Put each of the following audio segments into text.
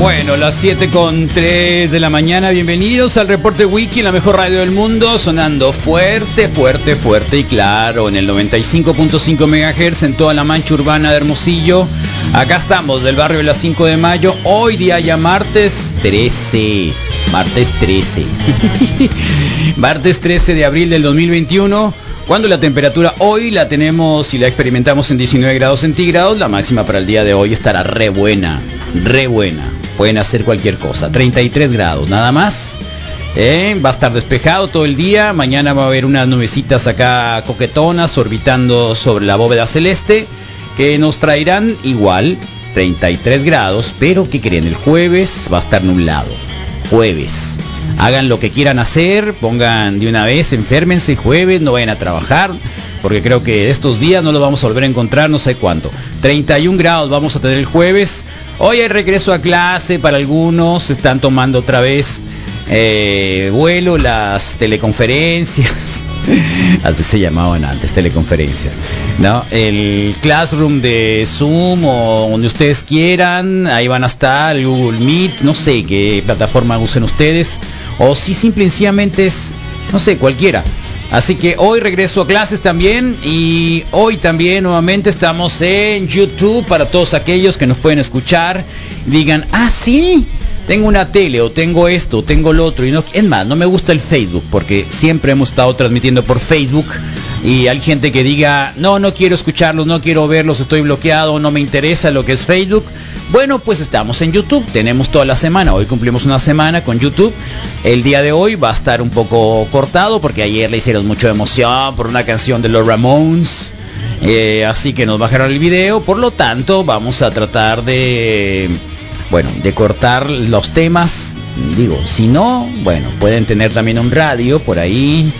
Bueno, las 7 con 3 de la mañana, bienvenidos al reporte Wiki, la mejor radio del mundo, sonando fuerte, fuerte, fuerte y claro, en el 95.5 MHz en toda la mancha urbana de Hermosillo. Acá estamos, del barrio de las 5 de mayo, hoy día ya martes 13, martes 13, martes 13 de abril del 2021. Cuando la temperatura hoy la tenemos y la experimentamos en 19 grados centígrados, la máxima para el día de hoy estará re buena, re buena. Pueden hacer cualquier cosa. 33 grados, nada más. ¿eh? Va a estar despejado todo el día. Mañana va a haber unas nubecitas acá coquetonas orbitando sobre la bóveda celeste que nos traerán igual 33 grados, pero ¿qué creen? El jueves va a estar nublado. Jueves. Hagan lo que quieran hacer, pongan de una vez, enférmense jueves, no vayan a trabajar, porque creo que estos días no los vamos a volver a encontrar, no sé cuánto. 31 grados vamos a tener el jueves. Hoy hay regreso a clase para algunos, están tomando otra vez eh, vuelo las teleconferencias. Así se llamaban antes, teleconferencias. ¿no? El Classroom de Zoom o donde ustedes quieran, ahí van a estar, el Google Meet, no sé qué plataforma usen ustedes. O si simple y sencillamente es, no sé, cualquiera. Así que hoy regreso a clases también y hoy también nuevamente estamos en YouTube para todos aquellos que nos pueden escuchar. Digan, ah, sí, tengo una tele o tengo esto, tengo lo otro. Y no, es más, no me gusta el Facebook porque siempre hemos estado transmitiendo por Facebook y hay gente que diga, no, no quiero escucharlos, no quiero verlos, estoy bloqueado, no me interesa lo que es Facebook. Bueno, pues estamos en YouTube, tenemos toda la semana, hoy cumplimos una semana con YouTube. El día de hoy va a estar un poco cortado porque ayer le hicieron mucha emoción por una canción de los Ramones. Eh, así que nos bajaron el video, por lo tanto vamos a tratar de, bueno, de cortar los temas. Digo, si no, bueno, pueden tener también un radio por ahí,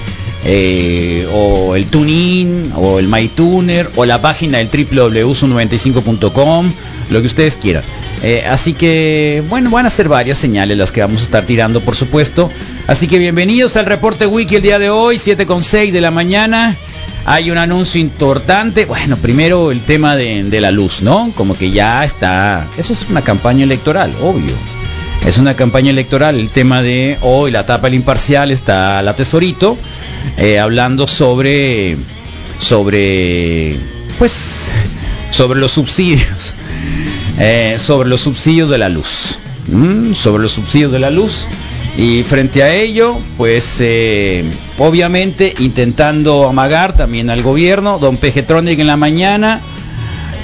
eh, o el TuneIn, o el MyTuner, o la página del www.95.com, lo que ustedes quieran. Eh, así que, bueno, van a ser varias señales las que vamos a estar tirando, por supuesto. Así que bienvenidos al reporte Wiki el día de hoy, 7.6 de la mañana. Hay un anuncio importante. Bueno, primero el tema de, de la luz, ¿no? Como que ya está... Eso es una campaña electoral, obvio. Es una campaña electoral. El tema de hoy, la etapa del imparcial, está la tesorito, eh, hablando sobre, sobre, pues, sobre los subsidios, eh, sobre los subsidios de la luz, sobre los subsidios de la luz. Y frente a ello, pues eh, obviamente intentando amagar también al gobierno, don Pejetronic en la mañana,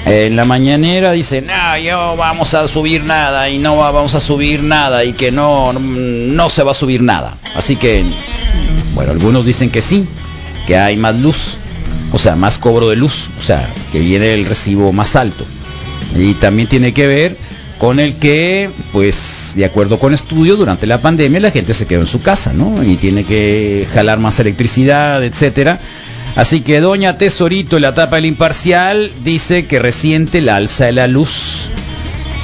en la mañanera dice, no, yo vamos a subir nada y no va- vamos a subir nada y que no, no se va a subir nada. Así que, bueno, algunos dicen que sí, que hay más luz, o sea, más cobro de luz, o sea, que viene el recibo más alto. Y también tiene que ver con el que, pues, de acuerdo con estudios, durante la pandemia la gente se quedó en su casa, ¿no? Y tiene que jalar más electricidad, etcétera. Así que doña Tesorito, la tapa del imparcial, dice que resiente la alza de la luz.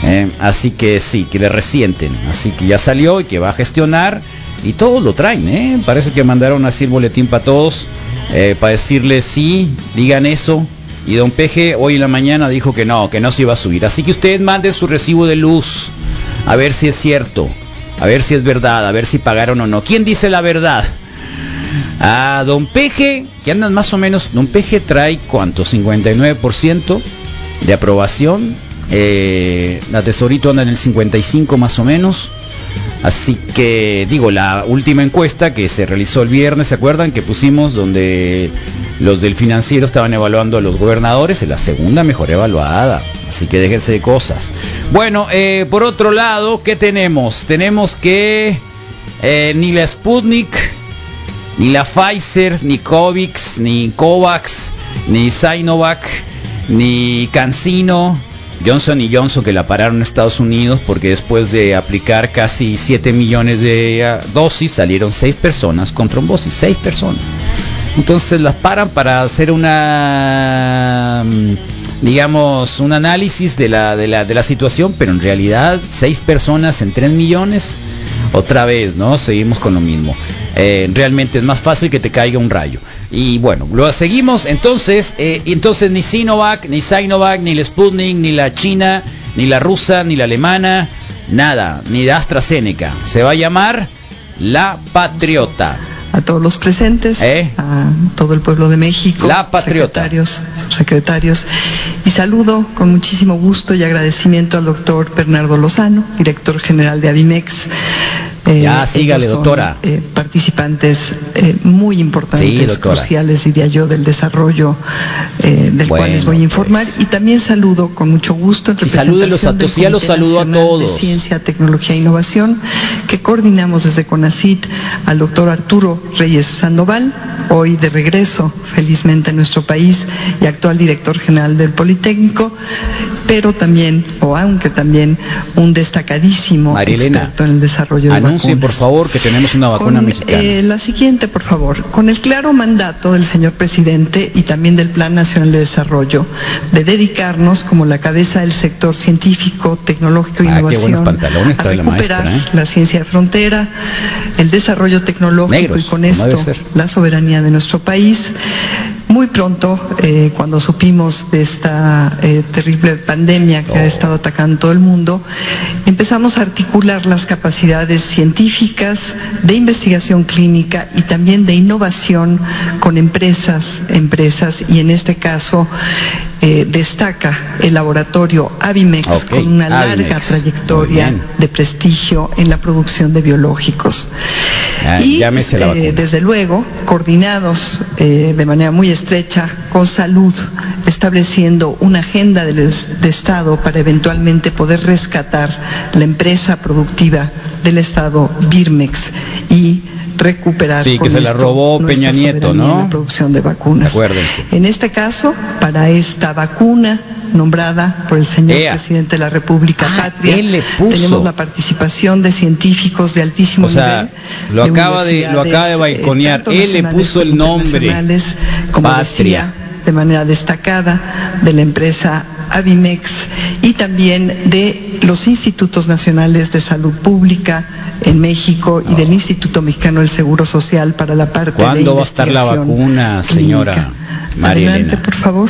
Eh, así que sí, que le resienten. Así que ya salió y que va a gestionar. Y todos lo traen, ¿eh? Parece que mandaron así el boletín para todos. eh, para decirles sí, digan eso. Y don Peje hoy en la mañana dijo que no, que no se iba a subir. Así que ustedes manden su recibo de luz. A ver si es cierto. A ver si es verdad, a ver si pagaron o no. ¿Quién dice la verdad? A Don Peje, que andan más o menos, Don Peje trae cuánto, 59% de aprobación. Eh, la Tesorito anda en el 55 más o menos. Así que digo, la última encuesta que se realizó el viernes, ¿se acuerdan? Que pusimos donde los del financiero estaban evaluando a los gobernadores, es la segunda mejor evaluada. Así que déjense de cosas. Bueno, eh, por otro lado, ¿qué tenemos? Tenemos que eh, ni la Sputnik, ni la Pfizer, ni Covix, ni Covax, ni Sinovac, ni Cancino, Johnson y Johnson que la pararon en Estados Unidos porque después de aplicar casi 7 millones de ah, dosis salieron 6 personas con trombosis, 6 personas. Entonces las paran para hacer una mm, digamos un análisis de la, de la, de la situación, pero en realidad 6 personas en 3 millones, otra vez, ¿no? Seguimos con lo mismo. Eh, realmente es más fácil que te caiga un rayo. Y bueno, lo seguimos. Entonces, eh, entonces ni Sinovac, ni Sinovac, ni la Sputnik, ni la China, ni la rusa, ni la alemana, nada, ni de AstraZeneca. Se va a llamar La Patriota. A todos los presentes, ¿Eh? a todo el pueblo de México, La Patriota. secretarios, subsecretarios, y saludo con muchísimo gusto y agradecimiento al doctor Bernardo Lozano, director general de Avimex. Ya, sígale, son, doctora. eh, participantes eh, muy importantes, Sí, cruciales, diría yo, del desarrollo eh, del cual Bueno, les voy a informar. pues. Y también saludo con mucho gusto en Sí, salúdelos a todos, los Comité saludo a Nacional todos. de Ciencia, Tecnología e Innovación, que coordinamos desde CONACIT al doctor Arturo Reyes Sandoval, hoy de regreso, felizmente, en nuestro país y actual director general del Politécnico, pero también, o aunque también, un destacadísimo experto en el desarrollo de Anuncien por favor que tenemos una vacuna Con, mexicana. eh, la siguiente, por favor. Con el claro mandato del señor presidente y también del Plan Nacional de Desarrollo de dedicarnos como la cabeza del sector científico, tecnológico e Ah, innovación a trae la recuperar maestra, ¿eh? la ciencia de frontera, el desarrollo tecnológico Negros, y con esto la soberanía de nuestro país. Muy pronto, eh, cuando supimos de esta eh, terrible pandemia que Oh. ha estado atacando todo el mundo, empezamos a articular las capacidades científicas, de investigación clínica y también de innovación con empresas, empresas y en este caso eh, destaca el laboratorio Avimex con una larga Avimex. trayectoria de prestigio en la producción de biológicos. Ah, y eh, desde luego, coordinados eh, de manera muy estrecha con salud, estableciendo una agenda es- de Estado para eventualmente poder rescatar la empresa productiva del Estado Birmex y recuperar Sí, que se la robó Peña Nieto, ¿no? en la producción de vacunas. Acuérdense. En este caso, para esta vacuna nombrada por el señor Ea. presidente de la República Ah, Patria, él le puso. tenemos la participación de científicos de altísimo O sea, nivel. lo acaba de- lo acaba de universidades, balconear. tanto Él le puso el nombre. como Patria. decía, de manera destacada de la empresa Avimex y también de los institutos nacionales de salud pública en México y del Instituto Mexicano del Seguro Social para la parte de ¿Cuándo va a estar la vacuna, señora. María Adelante, Elena? por favor.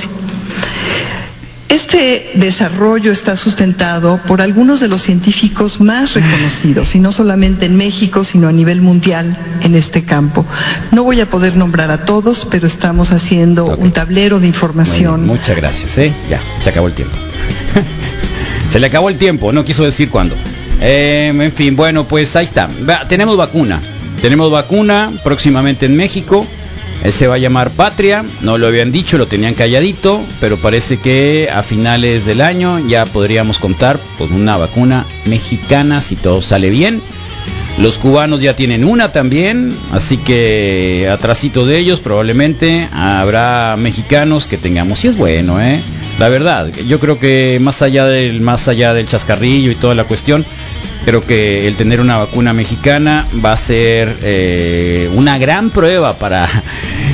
Este desarrollo está sustentado por algunos de los científicos más reconocidos, y no solamente en México, sino a nivel mundial en este campo. No voy a poder nombrar a todos, pero estamos haciendo un tablero de información. muchas gracias, ¿eh? Ya, se acabó el tiempo. se le acabó el tiempo, no quiso decir cuándo. Eh, en fin, bueno, pues ahí está. Va, tenemos vacuna. Tenemos vacuna próximamente en México. Se va a llamar Patria. No lo habían dicho, lo tenían calladito, pero parece que a finales del año ya podríamos contar con una vacuna mexicana si todo sale bien. Los cubanos ya tienen una también, así que atrasito de ellos probablemente habrá mexicanos que tengamos. Y es bueno, ¿eh? La verdad, yo creo que más allá del más allá del chascarrillo y toda la cuestión, creo que el tener una vacuna mexicana va a ser eh, una gran prueba para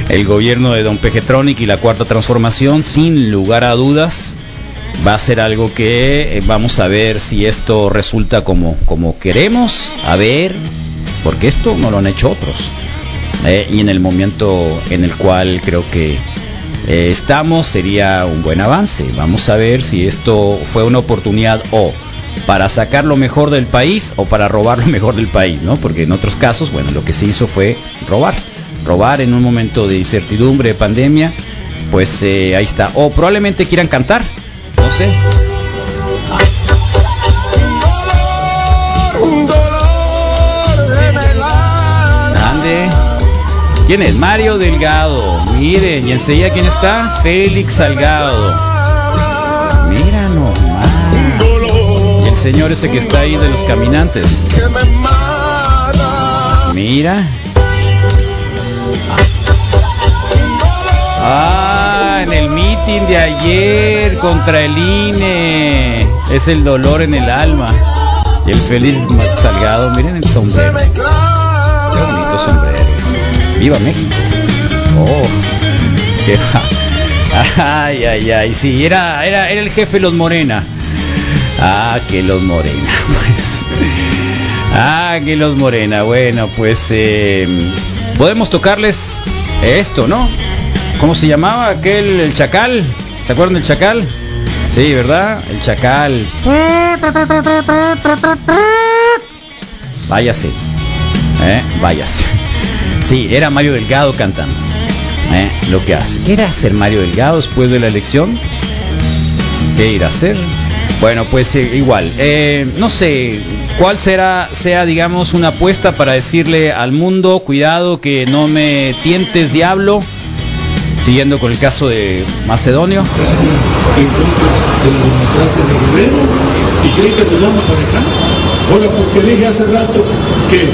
el gobierno de Don Pejetronic y la cuarta transformación, sin lugar a dudas va a ser algo que eh, vamos a ver si esto resulta como, como queremos, a ver, porque esto no lo han hecho otros. Eh, y en el momento en el cual creo que eh, estamos sería un buen avance. Vamos a ver si esto fue una oportunidad o para sacar lo mejor del país o para robar lo mejor del país, ¿no? Porque en otros casos, bueno, lo que se hizo fue robar. Robar en un momento de incertidumbre, de pandemia, pues eh, ahí está. O probablemente quieran cantar, no sé. Ande. ¿Quién es? Mario Delgado. Miren, y enseguida quién está? Félix Salgado. Mira nomás. Y el señor ese que está ahí de los caminantes. Mira. Ah, en el meeting de ayer contra el INE. Es el dolor en el alma. Y el Félix Salgado, miren el sombrero. Qué bonito sombrero. ¡Viva México! ¡Oh! ¡Ay, ay, ay! Sí, era, era, era el jefe Los Morena. ¡Ah, que Los Morena! Pues. ¡Ah, que Los Morena! Bueno, pues eh, podemos tocarles esto, ¿no? ¿Cómo se llamaba aquel, el chacal? ¿Se acuerdan del chacal? Sí, ¿verdad? El chacal. Váyase. ¿Eh? Váyase. Sí, era Mario Delgado cantando. ¿eh? Lo que hace. ¿Qué era hacer Mario Delgado después de la elección? ¿Qué irá a hacer? Bueno, pues eh, igual. Eh, no sé cuál será, sea, digamos, una apuesta para decirle al mundo, cuidado que no me tientes, diablo. Siguiendo con el caso de Macedonio. en contra de la democracia de Guerrero y creen que nos vamos a dejar. Ahora, porque dije hace rato que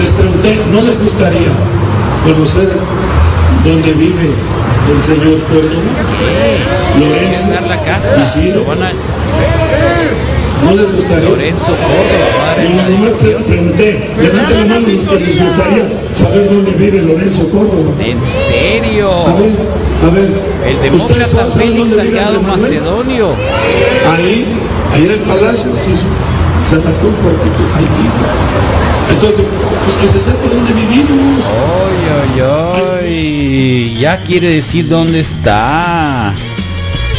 les pregunté, ¿no les gustaría conocer dónde vive el señor Córdoba? Dar la casa. Isidro. Lo van a- ¿No les gustaría? Lorenzo Córdoba, En la se pregunté, levanten la mano los que les gustaría saber dónde vive Lorenzo Córdoba. ¿En serio? A ver, a ver. El ¿ustedes demócrata Félix Salgado? Macedonio. Ahí, ahí en el palacio, sí, sí. Se adaptó un cuartito, ahí vive. Entonces, pues que se sepa dónde vivimos. Ay, ay, ay. Ya quiere decir dónde está.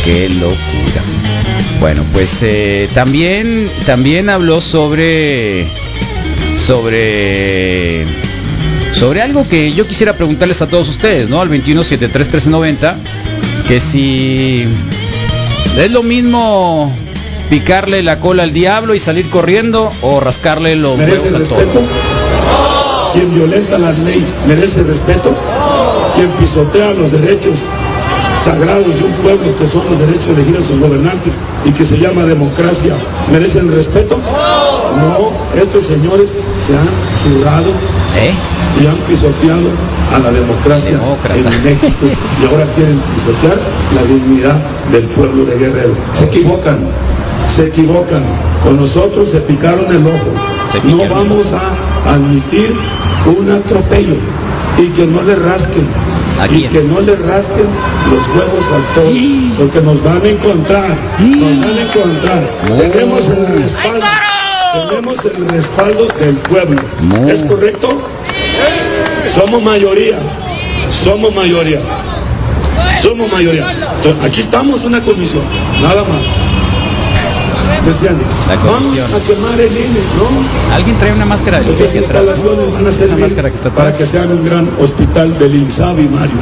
Qué locura. Bueno, pues eh, también, también habló sobre, sobre, sobre algo que yo quisiera preguntarles a todos ustedes, ¿no? Al 21731390, que si es lo mismo picarle la cola al diablo y salir corriendo o rascarle los ¿Merece huevos al respeto? Quien violenta la ley merece respeto. Quien pisotea los derechos sagrados de un pueblo que son los derechos de elegir a sus gobernantes y que se llama democracia, ¿merecen respeto? No, estos señores se han ¿Eh? y han pisoteado a la democracia Demócrata. en México y ahora quieren pisotear la dignidad del pueblo de Guerrero. Se equivocan, se equivocan. Con nosotros se picaron el ojo. No vamos a admitir un atropello y que no le rasquen. ¿A Y que no le rasquen los huevos al toro, porque nos van a encontrar, nos van a encontrar. Oh. Tenemos el respaldo, tenemos el respaldo del pueblo. No. ¿Es correcto? Somos mayoría, somos mayoría, somos mayoría. Aquí estamos una comisión, nada más. Decían, vamos a quemar el INE, ¿no? Alguien trae una máscara de Estas Luis atrás. instalaciones van a Esa máscara que está para que sean un gran hospital del INSABI, Mario.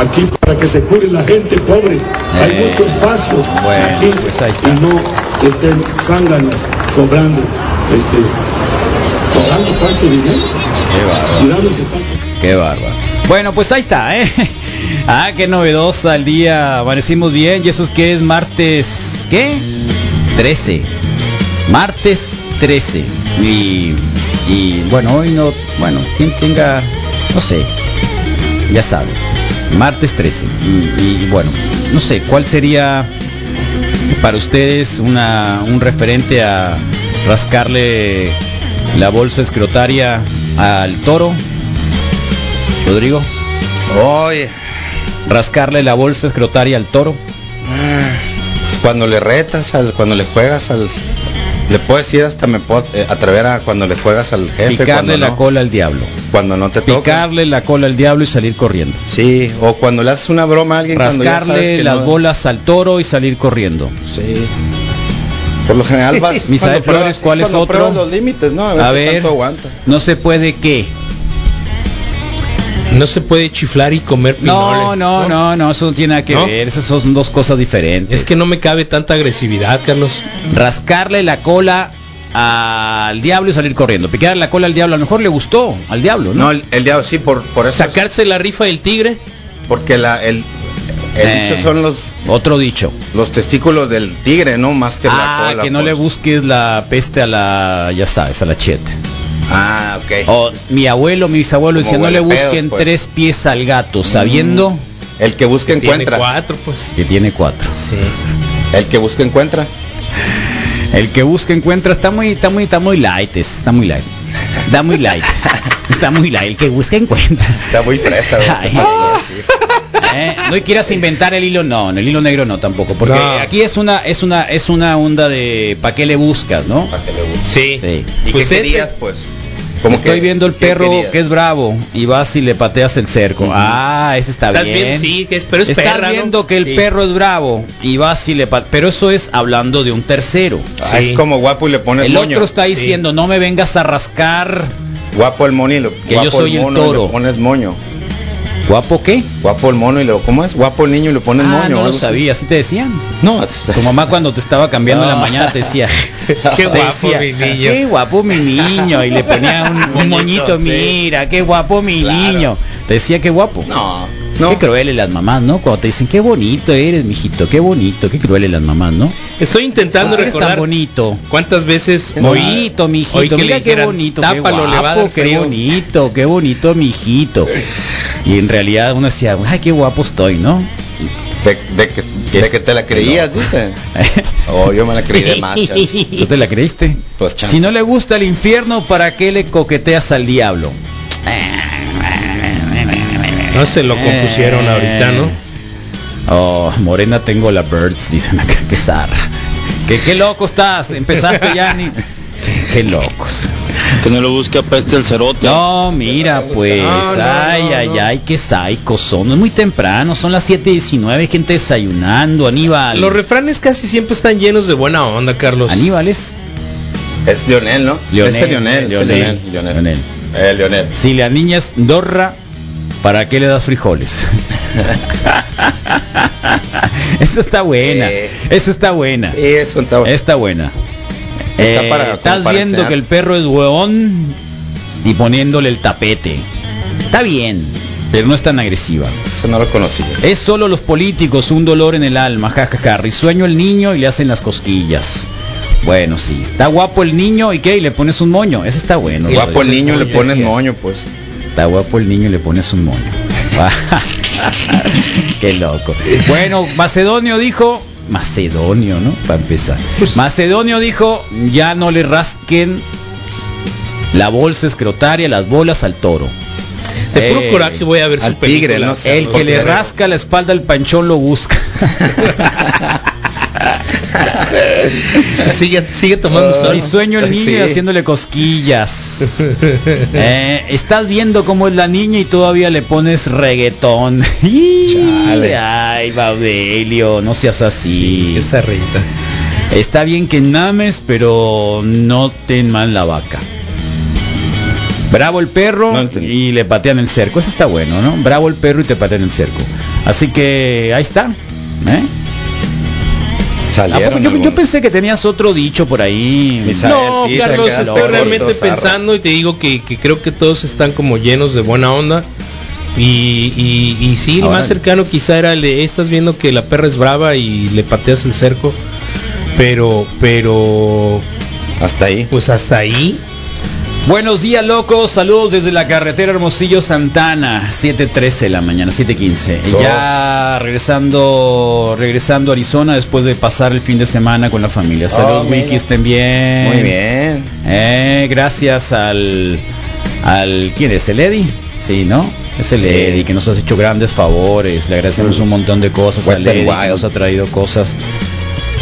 Aquí para que se cure la gente pobre. Hay Eh, mucho espacio bueno, aquí pues ahí está. y no estén zánganos cobrando, este, cobrando tanto dinero Qué bárbaro. Qué bárbaro. Bueno, pues ahí está, ¿eh? Ah, qué novedosa el día. Amanecimos bien. ¿Y eso es que es martes? ¿Qué? 13. Martes 13. Y, y bueno, hoy no. Bueno, quien tenga. No sé. Ya sabe. Martes 13. Y, y bueno, no sé, ¿cuál sería para ustedes una, un referente a rascarle la bolsa escrotaria al toro? Rodrigo, Oye, rascarle la bolsa escrotaria al toro. Cuando le retas, al, cuando le juegas al... Le puedo decir hasta me puedo eh, atrever a cuando le juegas al jefe, Picarle la no, cola al diablo. cuando no te toca. Picarle la cola al diablo y salir corriendo. Sí, o cuando le haces una broma a alguien Rascarle las no- bolas al toro y salir corriendo. Sí. Por lo general vas Misael Flores, pruebas- ¿cuál es otro? los límites, ¿no? A ver, A qué ver, tanto aguanta. no se puede qué. No se puede chiflar y comer pinole. No, no, no, no, eso no tiene nada que ¿No? ver. Esas son dos cosas diferentes. Es que no me cabe tanta agresividad, Carlos. rascarle la cola al diablo y salir corriendo. Picarle la cola al diablo, a lo mejor le gustó al diablo, ¿no? No, el, el diablo sí, por, por eso. Sacarse la rifa del tigre. Porque la, el, el Eh. dicho son los, Otro dicho. los testículos del tigre, ¿no? Más que ah, la cola. que no pues. le busques la peste a la, ya sabes, a la chet. Ah, ok. O mi abuelo, mi bisabuelo decía, no le pedos, busquen pues". tres pies al gato, sabiendo El que busca Tiene encuentra. cuatro, pues. que tiene cuatro. Sí. El que busca encuentra. El que busca encuentra, está muy, está muy, está muy light, es- está muy light. Está muy light. Está muy light. El que busca encuentra. Está muy. Ay. ¿Eh? No quieras inventar el hilo, no, en el hilo negro no tampoco, porque No. aquí es una, es una, es una onda de ¿para qué le buscas, no? Para que le guste. Sí. Sí. ¿Y Pues qué ese- querías, pues? Como Estoy que- viendo el ¿qué perro querías? que es bravo y vas y le pateas el cerco. Ah, ese está Estás bien. viendo, sí, que es, pero es Estás perra, ¿no? viendo que el Sí. perro es bravo y vas y le pateas. Pero eso es hablando de un tercero. Ah, Sí. Es como guapo y le pones El moño. otro está diciendo, no me vengas a rascar. Guapo el mono y le, Que guapo yo soy el mono y le toro. pones moño. ¿Guapo qué? Guapo el mono y le ¿cómo es? Guapo el niño y le pones Ah, moño. no lo sabía, así te decían. No, Tu mamá cuando te estaba cambiando en la mañana te decía, Qué te guapo decía, mi niño. Qué guapo mi niño y le ponía un, un Moñito, sí. mira, qué guapo mi Claro. niño. Te decía qué guapo. No, Qué no. crueles las mamás, ¿no? Cuando te dicen, qué bonito eres, mijito, qué bonito, qué crueles las mamás, ¿no? Estoy intentando ¿Por qué eres tan recordar bonito. cuántas veces Bonito, Hoy mijito, que mira le qué bonito, "Tápalo, qué le va a guapo, dar qué frío". bonito, qué bonito, mijito. Y en realidad uno decía, ay, qué guapo estoy, ¿no? De, de que, de que te la creías, dice. Oh, yo me la creí de machas. ¿Tú te la creíste? Pues chance. Si no le gusta el infierno, ¿para qué le coqueteas al diablo? No se lo compusieron ahorita, ¿no? Oh, morena tengo la birds, dicen acá, que zarra. Que qué loco estás, empezaste ya ni... Qué, locos. Que no lo busque apeste el cerote. No, mira, pues, No, no, ay, no, ay, no. ay, qué saicos son. Es muy temprano, son las 7.19, hay gente desayunando, Aníbal. Los refranes casi siempre están llenos de buena onda, Carlos. Aníbal es Es Lionel, ¿no? Lionel, Ese Lionel, Lionel, Lionel, Lionel. Lionel. Eh, Lionel. Si la niña es dorra, ¿para qué le das frijoles? Esta está buena. Sí. Esta está buena. Sí, eso está Está buena. Está Eh, para- estás para viendo enseñar. que el perro es hueón y poniéndole el tapete. Está bien, pero no es tan agresiva. Eso no lo conocía. Es solo los políticos, un dolor en el alma, jajaja. Risueño el niño y le hacen las cosquillas. Bueno, sí. Está guapo el niño y qué, y le pones un moño. Ese está bueno. Guapo el niño, le pones moño, pues. Está guapo el niño y le pones un moño. Qué loco. Bueno, Macedonio dijo, Macedonio, ¿no? Para empezar. Pues- Macedonio dijo, ya no le rasquen la bolsa escrotaria, las bolas al toro. De puro Eh, coraje voy a ver al su película. tigre, ¿no? El que le rasca la espalda al panchón lo busca. sigue, sigue tomando sol. Mi sueño el niño Sí. y haciéndole cosquillas. Eh, estás viendo cómo es la niña y todavía le pones reggaetón. Chale. Ay, Baudelio, no seas así. Esa rita. Está bien que names, pero no ten mal la vaca. Bravo el perro No y le patean el cerco. Eso está bueno, ¿no? Bravo el perro y te patean el cerco. Así que ahí está. ¿eh? ¿A Salieron poco? Yo, yo pensé que tenías otro dicho por ahí. No, sí, Carlos, estoy realmente pensando y te digo que, que creo que todos están como llenos de buena onda. Y, y, y sí, el más cercano quizá era el de, estás viendo que la perra es brava y le pateas el cerco. Pero, pero, Hasta ahí. pues hasta ahí. Buenos días, locos. Saludos desde la carretera Hermosillo Santana. 7:13 de la mañana, 7:15. Oh. Ya regresando regresando a Arizona después de pasar el fin de semana con la familia. Saludos, Oh. Wiki, estén bien. Muy bien. Eh, gracias al al ¿quién es? ¿El Eddie? Sí, ¿no? Es el. Eddie que nos ha hecho grandes favores. Le agradecemos un montón de cosas Wet al Eddie que nos ha traído cosas.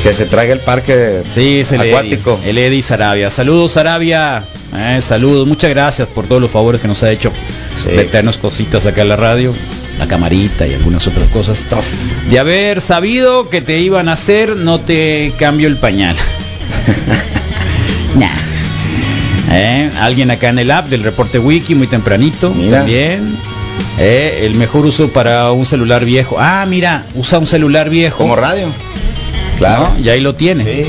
Que se traiga el parque Sí, es el acuático. Eddie, el Eddie Sarabia. Saludos Sarabia. Eh, saludos, muchas gracias por todos los favores que nos ha hecho Sí. de traernos cositas acá en la radio, la camarita y algunas otras cosas. De haber sabido que te iban a hacer, no te cambio el pañal. Nah. Eh, Alguien acá en el app del reporte wiki muy tempranito Mira. también. Eh, el mejor uso para un celular viejo. Ah, mira, usa un celular viejo. Como radio. Claro. ¿no? Y ahí lo tiene. Sí.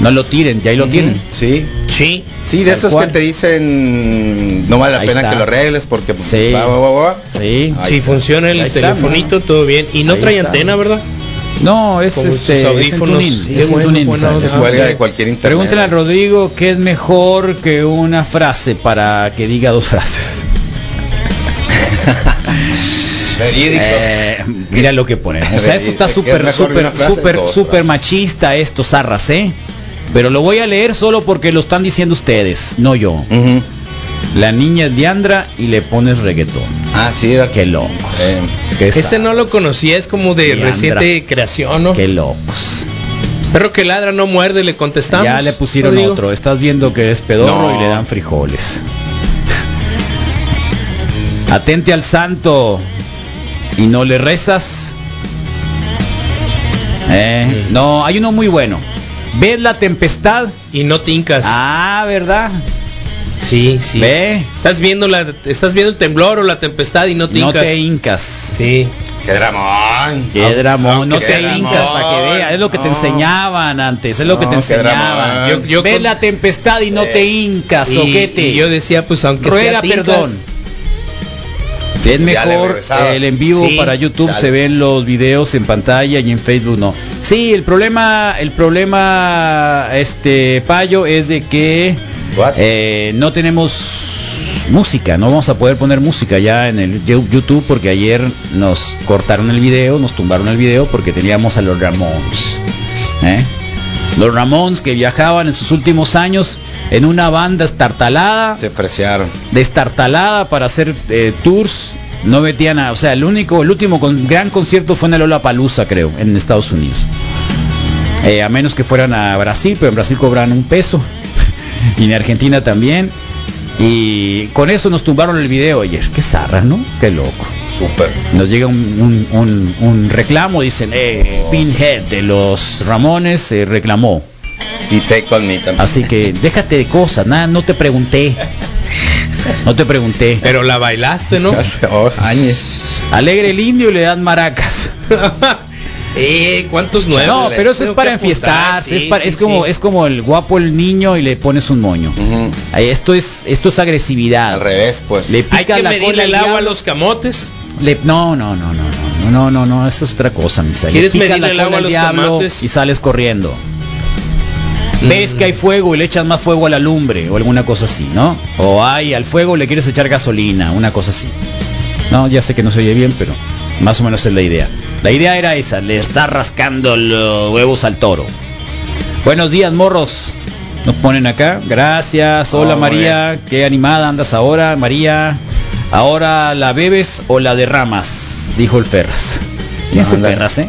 No lo tiren, ya ahí lo tienen. Sí. Sí. Sí, de esos cual. que te dicen no vale la Ahí pena está. que lo arregles porque pues, Sí. Sí. Si está. funciona el Ahí está, telefonito, todo bien. Y no Ahí trae está. antena, ¿verdad? No, es Como este es en audífonos. tuning, Sí, es en bueno, tuning, buena ¿sabes? onda. Se cuelga de cualquier internet. Pregúntale a Rodrigo qué es mejor que una frase para que diga dos frases. Verídico. Eh, mira lo que ponen. O sea, esto está ¿Qué es súper, súper, súper, súper machista esto, zarras, ¿eh? Pero lo voy a leer solo porque lo están diciendo ustedes, no yo. La niña es Diandra y le pones reggaetón. Ah, sí, era Qué loco. Eh, Qué Ese no lo conocía, es como de reciente creación, ¿no? Qué locos. Perro que ladra no muerde, le contestamos. Ya le pusieron Rodrigo. otro. Estás viendo que es pedorro No. y le dan frijoles. Atente al santo y no le rezas. Eh, no, hay uno muy bueno. ¿Ves la tempestad? Y no tincas. Ah, ¿verdad? sí, sí. Ve, Estás viendo la, estás viendo el temblor o la tempestad y no no tincas. te hincas. Sí. qué dramón. Qué dramón, no qué te dramón. hincas para que veas, es lo que te No. enseñaban antes, es lo que te No, enseñaban. Yo- yo Ves con- la tempestad y no te hincas, Y, ojete. y yo decía, pues aunque Ruega sea tincas, perdón. Es mejor el en vivo Sí, para YouTube dale. se ven los videos en pantalla y en Facebook no. Sí, el problema, el problema, este payo es de que eh, no tenemos música, no vamos a poder poner música ya en el YouTube porque ayer nos cortaron el video, nos tumbaron el video porque teníamos a los Ramones. ¿eh? Los Ramones que viajaban en sus últimos años en una banda estartalada Se preciaron. destartalada para hacer eh, tours. No metían a, o sea, el único, el último con, gran concierto fue en el Palusa, creo, en Estados Unidos. Eh, a menos que fueran a Brasil, pero en Brasil cobran un peso. y en Argentina también. Y con eso nos tumbaron el video ayer. Qué zarra, ¿no? Qué loco. Súper. Nos llega un, un- un- un reclamo, dicen, eh, Pinhead de los Ramones se reclamó. Y Take On Me también. Así que déjate de cosas, nada, no te pregunté. No te pregunté. Pero la bailaste, ¿no? Hace oh, años. Alegre el indio y le dan maracas. eh, ¿cuántos nuevos? No, pero eso es para sí, es, para- sí, es como sí. es como el guapo el niño y le pones un moño. Ay, Esto es esto es agresividad. Al revés, pues. Le Hay pica que la cola el agua a los camotes. le- no, no, no, no, no, no, no, no, eso es otra cosa, mi Le ¿Quieres la el agua a los diablo y sales corriendo. Ves Mm. que hay fuego y le echas más fuego a la lumbre o alguna cosa así, ¿no? O hay al fuego le quieres echar gasolina, una cosa así. No, ya sé que no se oye bien, pero más o menos es la idea. La idea era esa, le está rascando los huevos al toro. Buenos días, morros. Nos ponen acá. Gracias. Hola Oh, María, qué animada andas ahora, María. Ahora la bebes o la derramas, dijo el Ferras. ¿Quién es el. Ferras, eh?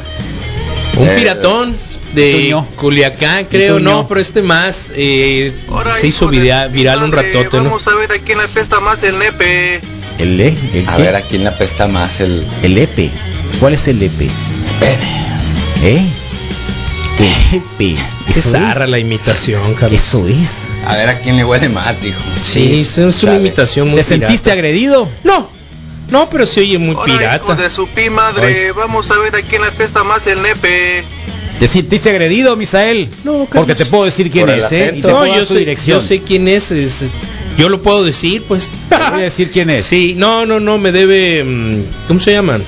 Un Eh, piratón de Tuño. Culiacán, creo, Tuño. no, pero este más eh, Ahora, se hizo viral, un ratote, ¿no? Vamos a ver a quién le apesta más el nepe. ¿El E? ¿El A qué? ver a quién le apesta más el El EPE. ¿Cuál es el EPE? ¿Eh? El EPE. Qué zarra la imitación, Carlos. Eso es. A ver a quién le huele más, dijo. Sí, es, es una imitación muy ¿Te sentiste agredido? No, no, pero se oye muy hijo pirata. de su pi madre, vamos a ver a quién le apesta más el nepe. ¿Te sentiste agredido, Misael? No, Carlos. Porque te puedo decir quién es, ¿eh? Y te No, puedo dar yo su sé, dirección. yo sé quién es, es- yo lo puedo decir, pues. Te voy a decir quién es. Sí, no, no, no, me debe, mm, ¿cómo se llaman?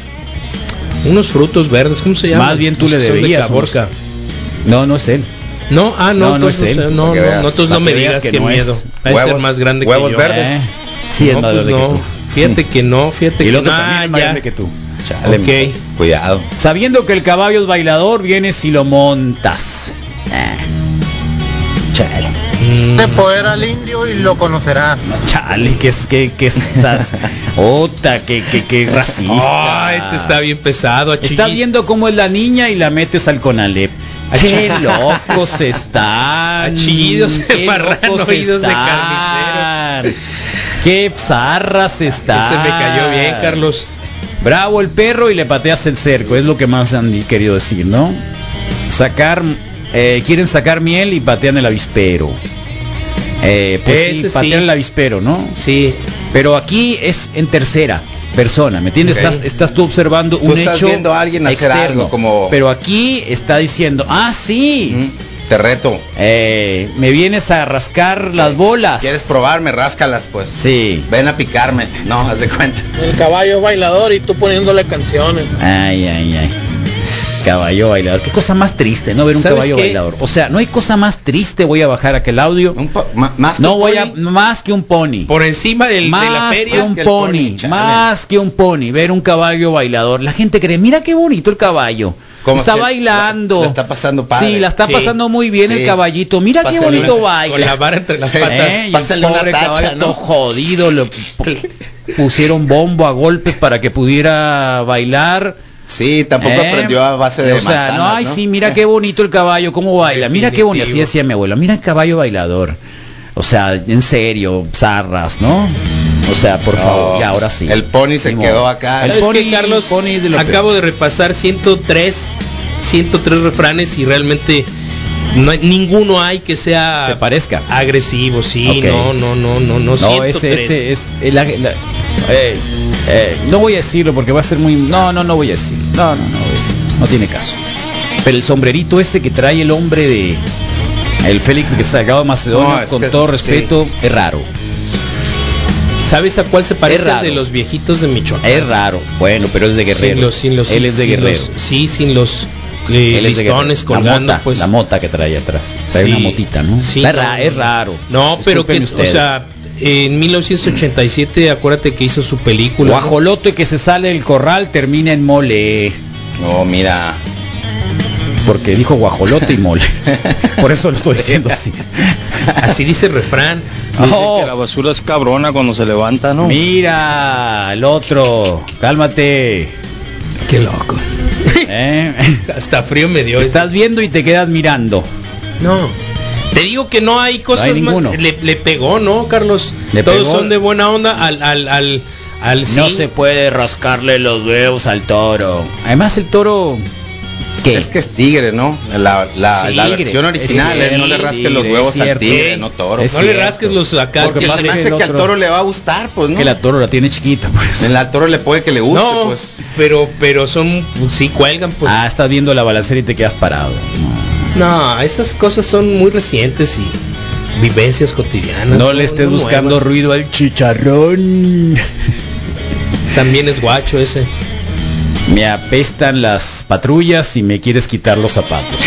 Unos frutos verdes, ¿cómo se llaman? Más bien tú No le son de. No, no es él. No, ah, no, No, no es él, no, que no, veas, no, entonces no me que digas que qué no es. miedo. De ser Huevos- más grande huevos que yo. verdes. Eh, Sí, es no, más pues grande no. que tú. Fíjate que no, fíjate Y que no. también Ah, es más grande que tú. Chale, Ok. Cuidado. Sabiendo que el caballo es bailador, vienes y lo montas. Ah. Chale. Mm, De poder al indio y lo conocerás. Chale, que es que que esas Ota, que que que racista. Ah, este está bien pesado. Está achilli- viendo cómo es la niña y la metes al Conalep. Qué locos están. Achillidos de Qué marrano, locos oídos de están. Qué zarras están. Ese me cayó bien, Carlos. Bravo el perro y le pateas el cerco, es lo que más han querido decir, ¿no? Sacar eh, quieren sacar miel y patean el avispero. Eh, pues sí, Ese sí. patean el avispero, ¿no? Sí. Pero aquí es en tercera persona, ¿me entiendes? Estás, estás tú observando Tú un estás hecho viendo a alguien hacer externo. algo, como- Pero aquí está diciendo, ah, sí, Mm, Te reto. eh, me vienes a rascar las bolas. ¿Quieres probarme? Ráscalas, pues. Sí. Ven a picarme. No, haz de cuenta. El caballo bailador y tú poniéndole canciones. Ay, ay, ay. Caballo bailador. Qué cosa más triste, ¿no? Ver un ¿Sabes caballo qué? bailador. O sea, no hay cosa más triste. Voy a bajar aquel audio. Un más que No un voy a. Más que un pony. Por encima del, de la más feria. que un que pony, más que un pony, ver un caballo bailador. La gente cree, mira qué bonito el caballo. Está bailando. la- la está pasando padre. Sí, la está Sí. pasando muy bien el caballito. Mira qué bonito una- baila. Con la vara entre las Eh, patas. ¿Eh? Y el una pobre tacha, caballo ¿no? todo jodido, pu- pusieron bombo a golpes para que pudiera bailar. Sí, tampoco ¿Eh? aprendió a base de O sea, manzanas, no, ay, sí, mira qué bonito el caballo, cómo baila. Mira qué bonito, así decía mi abuela. Mira el caballo bailador. O sea, en serio, zarras, ¿no? O sea, por No, favor, ya ahora sí. el pony se quedó acá. El ¿Sabes pony, Carlos? pony es de lo Acabo peor. de repasar 103, 103 refranes y realmente no hay, ninguno hay que sea se parezca. agresivo, sí, no, no, no, no, no, No, 103. ese, este es el- la- la- eh, eh, no voy a decirlo porque va a ser muy no, no, no voy a decirlo. No, no, no voy a decirlo. No tiene caso. Pero el sombrerito ese que trae el hombre de el Félix que sacado de Macedonia, No, es con que- todo sí. respeto, es raro. ¿Sabes a cuál se parece? de los viejitos de Michoacán. Es raro. Bueno, pero es de guerrero. Sin los, sin los, Él es de sin guerrero. los- sí, sin los eh, listones colgando, la mota, pues. la mota que trae atrás. Trae Sí. una motita, ¿no? Sí, ra- es raro. No, pero que, Disculpen o ustedes. sea, en 1987, acuérdate que hizo su película. ¿no? guajolote que se sale del corral termina en mole. No, mira. Porque dijo guajolote y mole. Por eso lo estoy diciendo así. Así dice el refrán. Dice Oh. que la basura es cabrona cuando se levanta, ¿no? Mira, el otro. Cálmate. Qué loco. ¿Eh? Hasta frío me dio. Estás viendo y te quedas mirando. No. Te digo que no hay cosas hay más. Le, le pegó, ¿no, Carlos? Le Todos pegó. son de buena onda al al al, al No sí. se puede rascarle los huevos al toro. Además el toro ¿Qué? Es que es tigre, ¿no? La, la, Sí, la versión original Es es no le rasques los huevos al tigre, no toro. No le rasques los acá. Porque que se me se- hace que al toro le va a gustar, pues, ¿no? Que la toro la tiene chiquita, pues. En la toro le puede que le guste, no, pues. pero pero son sí cuelgan pues. Ah, estás viendo la balancera y te quedas parado. No, esas cosas son muy recientes y vivencias cotidianas. No le estés no buscando nuevas. ruido al chicharrón. También es guacho ese. Me apestan las patrullas y me quieres quitar los zapatos.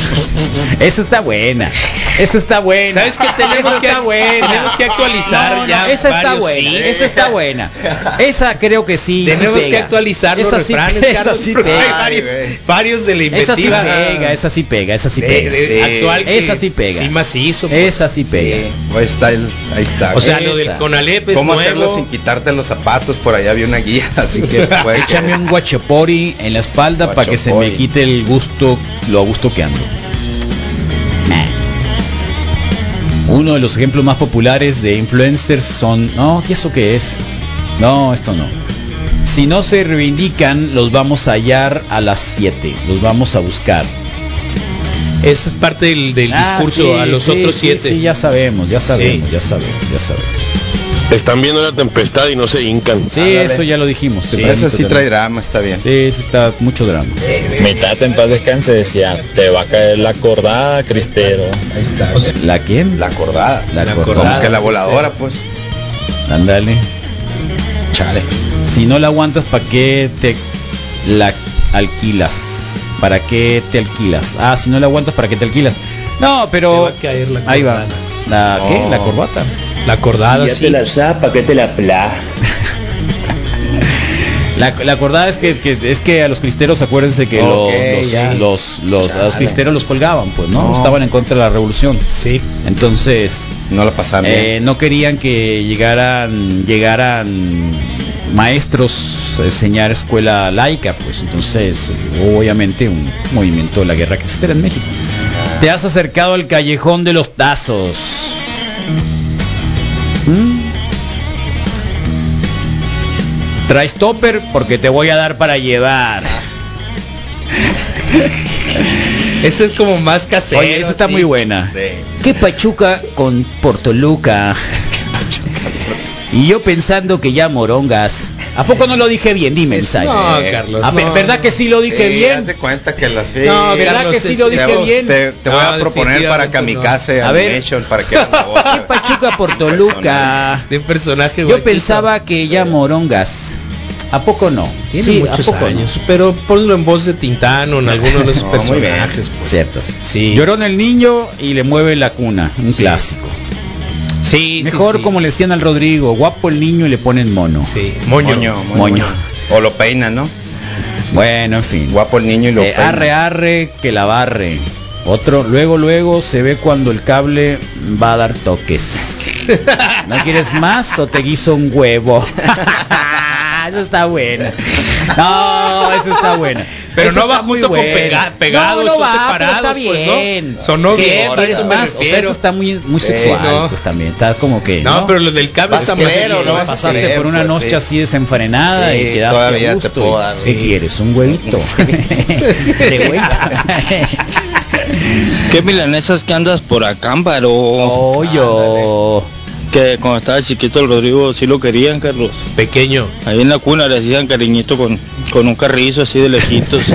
Esa está buena. Esa está buena. ¿Sabes qué tenemos Esa que- está buena. tenemos que actualizar No, no, ya Esa está buena. sí. Esa está buena. Esa creo que sí. sí Tenemos que pega. actualizar los Esa sí- refranes, esa Carlos, sí porque hay pega. varios, varios de la Esa sí inventiva pega, esa sí pega, esa sí de- pega. de Sí. actual que Esa sí pega. Sí macizo. pues. Esa sí pega. Ahí está, el- ahí está. O sea, lo del. Conalep es ¿Cómo nuevo. hacerlo sin quitarte los zapatos? Por allá había una guía, así que que- Échame un guachopori en la espalda para que se me quite el gusto, lo a gusto que ando. Uno de los ejemplos más populares de influencers son, no, ¿y eso qué es? No, esto no. Si no se reivindican, los vamos a hallar a las 7, los vamos a buscar. Esa es parte del, del Ah, discurso sí, a los sí, otros sí, siete. Sí, ya sabemos, ya sabemos, ya sabemos, ya sabemos. Están viendo la tempestad y no se hincan. Sí, Ándale. eso ya lo dijimos. Sí, ese sí trae drama, está bien. Sí, eso está mucho drama. Mi tata en paz descanse decía, te va a caer la cordada, Cristero. ¿La quién? La acordada. La Como acordada, que la voladora, pues. Ándale. Chale. Si no la aguantas, ¿para qué te la alquilas? ¿Para qué te alquilas? Ah, si no la aguantas, ¿para qué te alquilas? No, pero Te va a caer la ahí va. cordada. ¿La qué? La corbata. La acordada, sí. zapa, que te la pla. La, la acordada es que, que- es que a los cristeros acuérdense que los, los, los, los- a los Chale. cristeros los colgaban, pues, ¿no? No. Estaban en contra de la revolución. Sí. Entonces, No lo pasaban. Eh, no querían que llegaran llegaran maestros a enseñar escuela laica, pues entonces hubo obviamente un movimiento de la guerra cristera en México. Te has acercado al callejón de los tazos. ¿Mm? Traes topper porque te voy a dar para llevar. Ese es como más casero. Oye, esa está muy buena. Sí. ¿Qué pachuca con Portoluca? Y yo pensando que ya morongas. ¿A poco no lo dije bien? Dime, Ensay. No, Carlos, A ver, no, ¿Verdad no. que sí lo dije Sí, bien? de cuenta que las No, ¿verdad Carlos, que sí lo dije bien? te- te voy No, a proponer para Kamikaze A ver. Animation para que hagas la voz. ¿Qué pachuca Portoluca? De un personaje Yo pensaba que ya morongas. ¿A poco no? Tiene Sí, ¿a muchos poco no? años, pero ponlo en voz de Tintán o en alguno de los No, personajes. pues. Cierto. Sí. Llorón el niño y le mueve la cuna, un clásico. Sí, Mejor sí. como le decían al Rodrigo, guapo el niño y le ponen mono. Sí, moño. Moño, moño, Moño. moño. O lo peinan, ¿no? Bueno, en fin. Guapo el niño y lo Eh, peinan. arre arre que la barre. Otro, luego luego se ve cuando el cable va a dar toques. ¿No quieres más o te guiso un huevo? eso está buena. No, eso está buena. Pero Eso no va junto con buena. pega- pegados no, no o va, separados, está pues, ¿no? bien. Sonó ¿Qué bien, por ¿Quieres eso más? O sea, eso está muy muy Sí, sexual, no. pues también. Está como que No, pero lo del cable está no vas a pasaste querer, por una pues, noche sí. así desenfrenada Sí, y quedaste todavía a te gusto. puedo dar, ¿Qué sí. quieres? ¿Un huevito? De vuelta. ¿Qué milanesas que andas por acá, Ámbaro? Hoyo. Que cuando estaba chiquito el Rodrigo sí lo querían, Carlos. Pequeño. Ahí en la cuna le hacían cariñito con, con un carrizo así de lejitos.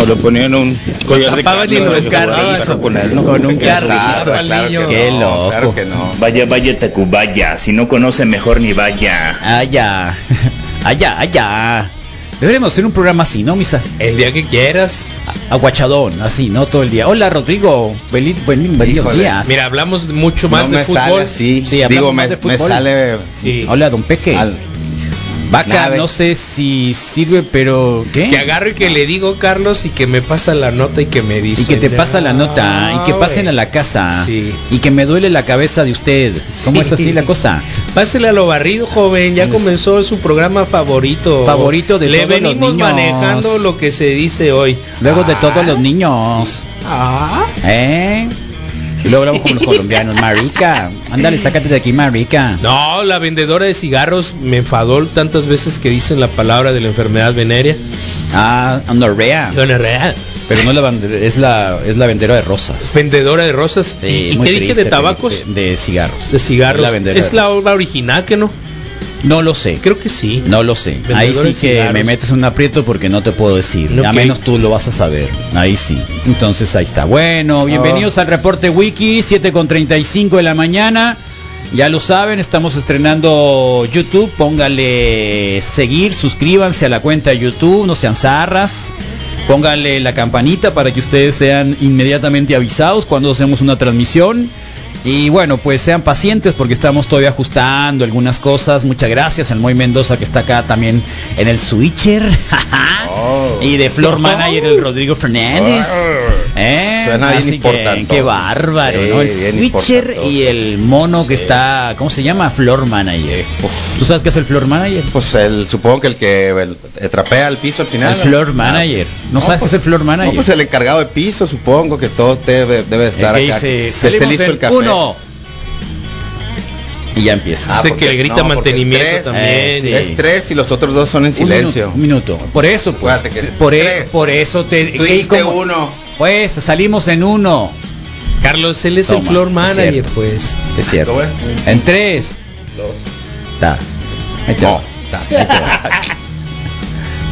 O le ponían un collar de y carne lo con él, ¿no? Con un carrizo. claro que Qué no, loco. Claro que no. Vaya, vaya, Tacubaya. Si no conoce, mejor ni vaya. Allá. Allá, allá. Deberíamos hacer un programa así, ¿no, Misa? El día que quieras. Aguachadón, así, ¿no? Todo el día. Hola, Rodrigo. Buen, buen, días. Mira, hablamos mucho más no de me sale fútbol. así. Sí, hablamos Digo, más me, de me fútbol. sale Sí. Hola, don Peque. al- Vaca, Nave. no sé si sirve, pero ¿qué? Que agarro y que le digo, Carlos, y que me pasa la nota y que me dice. Y que te pasa la nota, y que pasen a la casa, Sí. y que me duele la cabeza de usted. ¿Cómo Sí. es así la cosa? Pásele a lo barrido, joven. Ya comenzó su programa favorito. Favorito de Le todos los venimos niños. manejando lo que se dice hoy. Luego de Ah, todos los niños. Ah. ¿Eh? Y luego hablamos con los colombianos. Marica, ándale, sácate de aquí, Marica. No, la vendedora de cigarros me enfadó tantas veces que dicen la palabra de la enfermedad venérea. Ah, Andorrea. Gonorrea. Pero no la bandera, es la, es la vendedora de rosas. Vendedora de rosas. Sí, ¿Y, qué dije de tabacos? De, de cigarros. De cigarros. Es la vendedora Es de la obra original que no. No lo sé. Creo que sí. No lo sé. Ahí sí que me metes en un aprieto porque no te puedo decir. Ok. A menos tú lo vas a saber. Ahí sí. Entonces ahí está. Bueno, bienvenidos al reporte Wiki, 7 con 35 de la mañana. Ya lo saben, estamos estrenando YouTube. Póngale seguir, suscríbanse a la cuenta de YouTube, no sean zarras. Póngale la campanita para que ustedes sean inmediatamente avisados cuando hacemos una transmisión. Y bueno, pues sean pacientes porque estamos todavía ajustando algunas cosas. Muchas gracias al Moy Mendoza que está acá también en el switcher. Oh. y de Flor Manager el Rodrigo Fernández. ¿Eh? Suena bien Así que, importante. Qué bárbaro, Sí, ¿no? El bien switcher importante. y el mono que está, ¿cómo se llama? Flor Manager. ¿Tú sabes qué es el Floor Manager? Pues el, supongo que el que el- eh, trapea el piso al final. El. Floor Manager. ¿No, sabes qué es el Floor Manager? No, pues el encargado de piso, supongo que todo debe, debe El estar que acá. dice, que esté "Salimos listo el café. Uno. Y ya empieza. Ah, Sé porque- que le grita no, mantenimiento es tres, también. eh, sí. Es tres y los otros dos son en Un silencio. minuto, un minuto. Por eso, pues. Que es por, e- por eso te. Tú ¿qué- dijiste uno. Pues salimos en uno. Carlos, él es Toma, el floor es manager, cierto. pues. Es cierto. ¿Cómo es? En tres. Dos. Ta. Ahí te No, va. está. Ahí te va.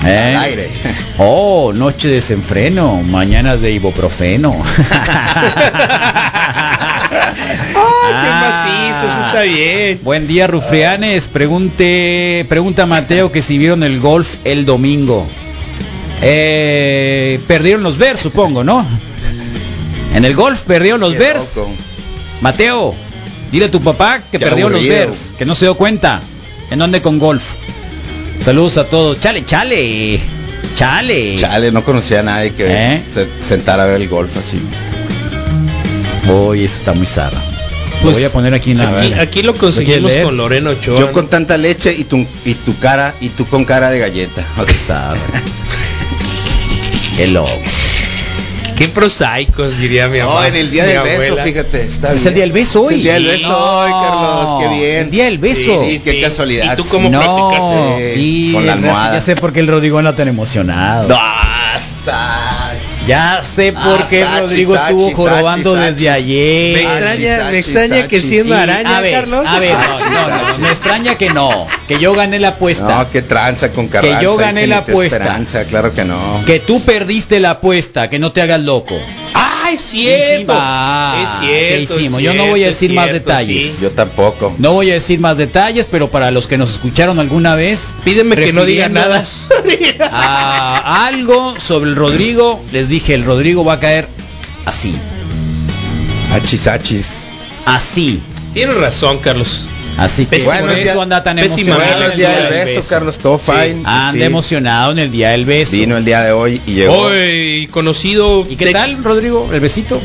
¿Eh? Al aire. Oh, noche de desenfreno, mañana de ibuprofeno. ¡Ah, qué macizo! Eso está bien. Buen día, Rufrianes. Pregunte, pregunta Mateo que si vieron el golf el domingo. Eh, perdieron los Bears, supongo, ¿no? En el golf perdieron los Bears. Mateo, dile a tu papá que perdió los. Bears, que no se dio cuenta. En dónde con golf. Saludos a todos. Chale, chale. Chale. Chale, no conocía a nadie que ¿Eh? se sentara a ver el golf así. Uy, eso está muy sada. Lo Pues, voy a poner aquí en la Aquí, aquí lo conseguimos con Loreno Ochoa. Yo con tanta leche y tu, y tu cara y tú con cara de galleta. Ok. Sabe. Qué loco. Qué prosaicos, diría mi No, mamá. en el día del beso, fíjate. Está Es bien. el día del beso hoy. Es el día del beso No. hoy, Carlos. Qué bien. El día del beso. Sí, sí, qué Sí. casualidad. ¿Y tú cómo no? Sí, y con la almohada. ya sé por qué el Rodrigo anda tan emocionado. Sas. Ya sé por Ah, qué Sachi, Rodrigo Sachi, estuvo Sachi, jorobando Sachi. desde ayer. Me extraña, Sachi, me extraña que siendo sí. araña, a ver, Carlos. a ver, no, Sachi, no, me extraña que no, que yo gané la apuesta, No, que tranza con Carranza. yo ahí gané la apuesta. Esperanza, claro que no. que tú perdiste la apuesta, que no te hagas loco. ¡Ah, es cierto! Ah, es cierto. ¿qué hicimos? es Yo no voy a decir más detalles. sí. Yo tampoco. No voy a decir más detalles, pero para los que nos escucharon alguna vez, Pídeme que no diga nada. a algo sobre el Rodrigo, les dije, el Rodrigo va a caer así, Achis, achis. así. Tienes razón, Carlos. Así que Pésimo, por es eso anda tan emocionado. Bueno, el día del beso, Carlos, todo fine. Anda Sí. emocionado en el día del beso. Vino el día de hoy y llegó. Hoy conocido. ¿Y qué de- tal, Rodrigo? ¿El besito?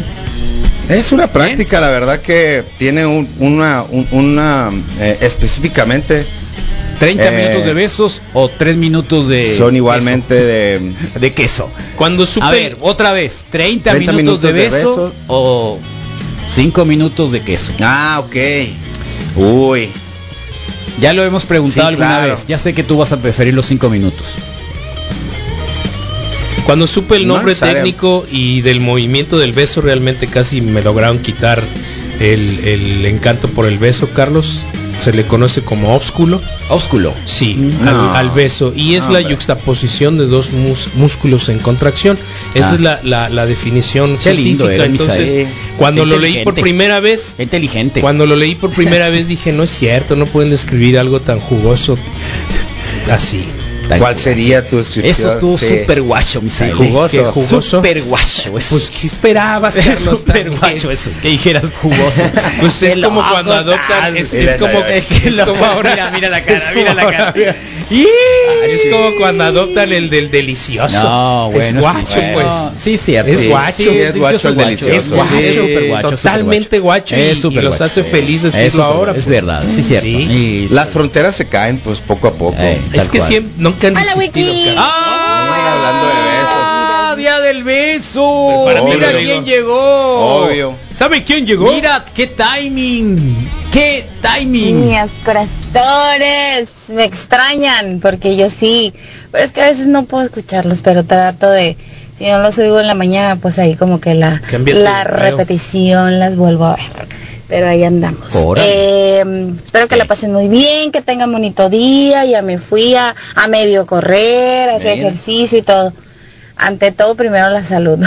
Es una práctica, la verdad que tiene un- una, un- una eh, específicamente ¿30 Eh, minutos de besos o 3 minutos de son igualmente de queso? de queso? Cuando supe. A ver, otra vez, 30, 30 minutos, de, minutos de beso beso. o 5 minutos de queso. Ah, ok. Uy, Ya lo hemos preguntado Sí, alguna claro. vez. Ya sé que tú vas a preferir los 5 minutos. Cuando supe el No nombre técnico y del movimiento del beso, realmente casi me lograron quitar el, el encanto por el beso, Carlos. Se le conoce como ósculo. Ósculo. Sí, No. al, al beso. Y es No, la hombre. yuxtaposición de dos mus- músculos en contracción. Esa Ah. es la, la- la definición Qué lindo científica. Misael. Entonces, cuando lo leí por primera vez, Qué inteligente. cuando lo leí por primera vez dije, no es cierto, no pueden describir algo tan jugoso así. Tal ¿cuál cual. sería tu descripción? Eso estuvo Sí. súper guacho, Misael. Sí, jugoso. Jugoso. Súper guacho eso. Pues, ¿qué esperabas, es Carlos? súper guacho eso. Que dijeras jugoso. Pues es como loco cuando adoptan, es, es como, Mira, es como ahora, Mira, mira la es cara, mira la cara. ahora- ¡Ih! Es como cuando adoptan el del delicioso. No, bueno, es guacho, sí, pues. Sí, cierto. Es Sí, guacho. sí, Sí, es guacho el delicioso. Es guacho, Sí, súper guacho, totalmente guacho, y- Es y, súper los guacho. hace felices Es súper ahora. Es pues. verdad, sí, cierto. Sí. Y- Las fronteras se caen pues poco a poco. Eh, Es que cual. siempre nunca han Hola, Wiki. ¡Ah! hablando de besos. ¡Ah, Día del beso. Prepárate, Mira Rodrigo. quién llegó. Obvio. ¿Sabe quién llegó? Mira qué timing. Qué timing. Niñas, corazones, me extrañan porque yo sí, pero es que a veces no puedo escucharlos, pero trato de, si no los oigo en la mañana, pues ahí como que la, Cámbiate la repetición las vuelvo a ver. Pero ahí andamos. Eh, espero que la pasen muy bien, que tengan bonito día. Ya me fui a, a medio correr, a hacer ejercicio y todo. Ante todo, primero la salud.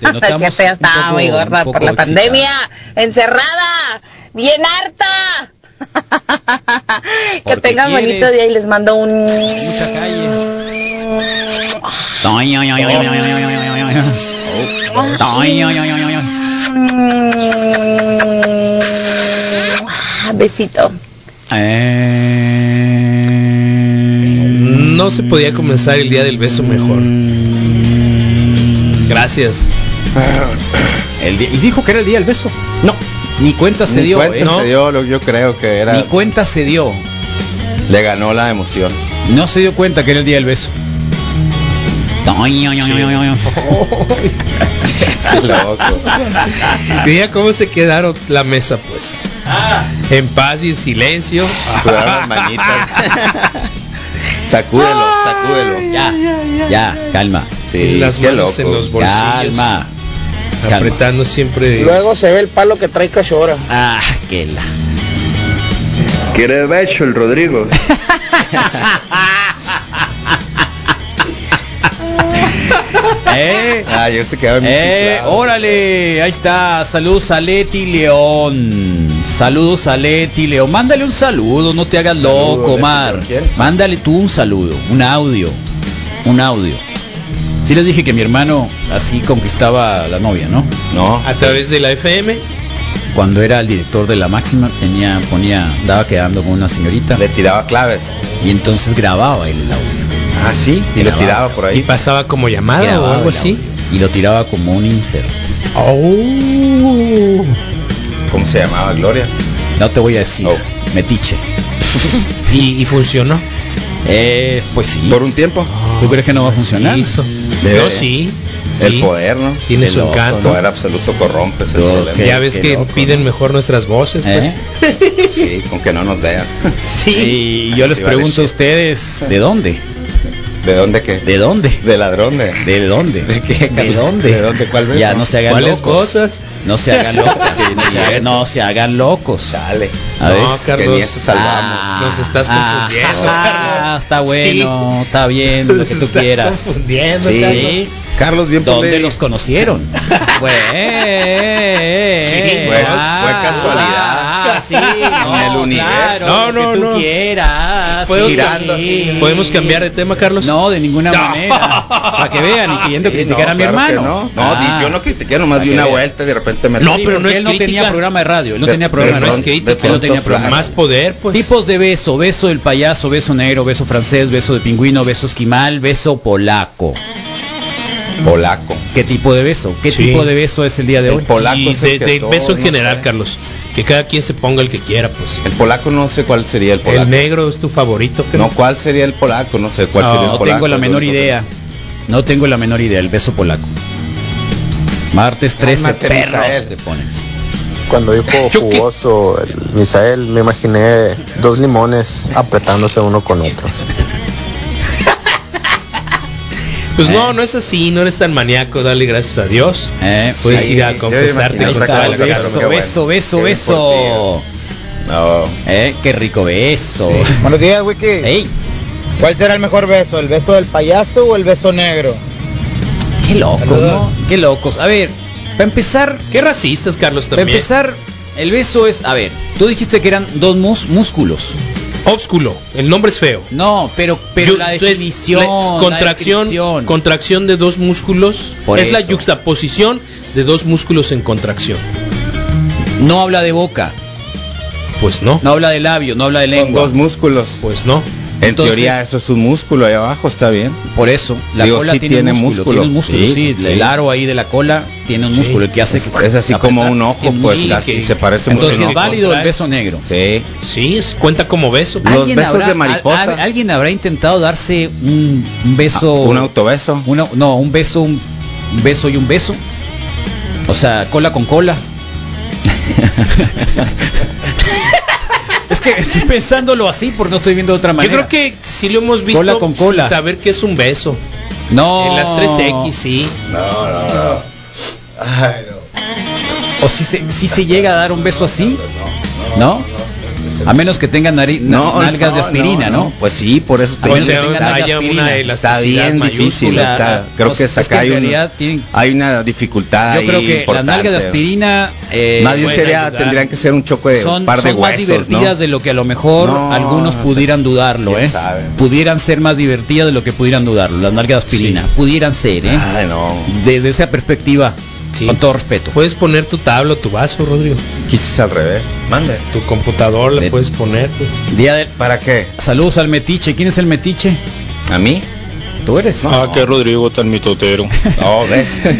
Ya estaba muy gorda por la excitada. pandemia. Encerrada. Bien harta. que tengan bonito día y les mando un... Mucha calle. Ay, ay, ay, ay, ah, Besito. Eh. No se podía comenzar el día del beso mejor. Gracias. El día, y dijo que era el día del beso. No, ni cuenta se ni dio. Cuenta ¿eh? se dio, yo creo que era. Ni cuenta se dio. Le ganó la emoción. No se dio cuenta que era el día del beso. Mira cómo se quedaron la mesa, pues. En paz y en silencio. Manitas. Sacúdelo, sacúdelo. Ya, ya, calma. Sí, las manos en los bolsillos. Calma. Apretando siempre. Luego se ve el palo que trae cachora. Ah, que la. Quiere beso el Rodrigo. ¿Eh? Ah, yo se quedaba Eh, órale, ahí está. Saludos a Leti León. Saludos a Leti León. Mándale un saludo, no te hagas Saludo, loco, Leti Mar. Mándale tú un saludo, un audio. Un audio. Sí les dije que mi hermano así conquistaba a la novia, ¿no? No. A través de la FM. Cuando era el director de la máxima, tenía, ponía, daba quedando con una señorita Le tiraba claves. y entonces grababa el audio. Ah, sí. Y Grababa. tiraba por Y ahí. pasaba como llamada o algo así. Y lo tiraba como un insert. Oh. ¿Cómo se llamaba Gloria? No te voy a decir, Oh. metiche. Y, y funcionó. Eh, pues sí. Por un tiempo. ¿Tú crees que no va a funcionar? Sí, hizo. Debe. No, sí. El sí. poder, ¿no? Tiene su loco, El encanto. poder absoluto corrompe ese problema. Ya ves que loco, piden mejor nuestras voces, pues. ¿Eh? Sí, con que no nos vean. Y yo les vale pregunto a ustedes, ¿de dónde? ¿De dónde qué? ¿De dónde? ¿De ladrón? ¿De, ¿De dónde? ¿De qué? ¿De dónde? ¿De dónde? ¿Cuál beso? Ya no se hagan ¿Cuáles locos. cosas? No se hagan locos. no, se hagan, no se hagan locos. Dale. A ver. No, Que ni Carlos, eso salvamos. Ah, nos estás ah, confundiendo, ah, está bueno, Sí. está bien, lo que tú estás quieras. confundiendo, Sí. Carlos. Carlos, bien por ¿Dónde ley. los conocieron? Fue, Sí, fue- fue casualidad. Ah, sí, no, En el universo. claro, No, no, que tú no. quieras. ¿Puedo- sí. girando así. ¿Podemos cambiar de tema, Carlos? No, de ninguna No. manera. Para que vean y queriendo Sí, criticar no, a mi claro hermano. No, no Ah. yo no critiqué, nomás que una vean. vuelta y de repente me No, Sí, pero no es él no tenía programa de radio, él no De- tenía de programa de radio. crítica, Él no tenía pronto programa. Más poder, pues. Tipos de beso, beso del payaso, beso negro, beso francés, beso de pingüino, beso esquimal, beso polaco. Polaco. ¿Qué tipo de beso? ¿Qué Sí. tipo de beso es el día de El hoy? polaco y es el de, que de todo, beso en no general, sé. Carlos. Que cada quien se ponga el que quiera, pues. El polaco no sé cuál sería el polaco. El negro es tu favorito, creo. No, ¿cuál sería el polaco? No sé cuál No, sería el No polaco. tengo la menor idea. No tengo la menor idea, el beso polaco. Martes 13, Cálmate, perros Misael. te ponen. Cuando dijo jugoso el Misael, me imaginé dos limones apretándose uno con otro. Pues no, no es así, no eres tan maníaco, dale gracias a Dios. Eh, Puedes sí, ir a confesarte beso, beso, beso, Qué beso. No. Eh, qué rico beso. Buenos días, Wiki. ¿Cuál será el mejor beso? ¿El beso del payaso o el beso negro? qué locos. ¿no? Qué locos. A ver, para empezar, Qué racistas, Carlos, para también. empezar, el beso es, a ver, tú dijiste que eran dos mus- músculos. Ósculo, el nombre es feo. No, pero pero Yo- la definición, la- la contracción, descripción. contracción de dos músculos Por es la eso. yuxtaposición de dos músculos en contracción. no habla de boca, Pues no, no habla de labio, no habla de Son lengua. dos músculos. pues no. En Entonces- teoría eso es un músculo ahí abajo, está bien. Por eso, la Digo, cola sí tiene, tiene un músculo, músculo. tiene un músculo, sí, Sí, sí. el aro ahí de la cola tiene un Sí. músculo, el que hace Es, que es así como un ojo, pues que- se parece Entonces mucho. es a un ojo. válido el beso negro. Sí. Sí, es- cuenta como beso. Los ¿Alguien besos habrá, de mariposa. al- al- ¿Alguien habrá intentado darse un, un beso? Ah, un autobeso. una- no, un beso, un, un beso y un beso. O sea, cola con cola. es que estoy pensándolo así porque no estoy viendo de otra Yo manera. creo que sí lo hemos visto Cola con cola. sin saber que es un beso. no. En las 3X, sí. No, no, no. Ay, no. O si se, si se llega a dar un beso así, ¿no? A menos que tenga nari- na- No, nalgas de aspirina, ¿no? no, Pues sí, por eso te O sea, está, haya una bien difícil. está- creo No, que es acá que hay, un- realidad tienen- hay una dificultad Yo creo que las importante. nalgas de aspirina eh, Más bien pueden sería, ayudar. tendrían que ser un choque de son, un par de son más divertidas ¿no? de lo que a lo mejor No, algunos pudieran dudarlo, ¿eh? sabe. Pudieran ser más divertidas de lo que pudieran dudarlo, las nalgas de aspirina. Sí. Pudieran ser, ¿eh? Ay, no. Desde esa perspectiva, Sí. con todo respeto. Puedes poner tu tabla o tu vaso, Rodrigo. Quizás al revés. Mande. Tu computador la De- puedes poner, pues. Día del- ¿Para qué? Saludos al metiche. ¿Quién es el metiche? ¿A mí? ¿Tú eres? Ah, que Rodrigo tan mitotero. No, ves.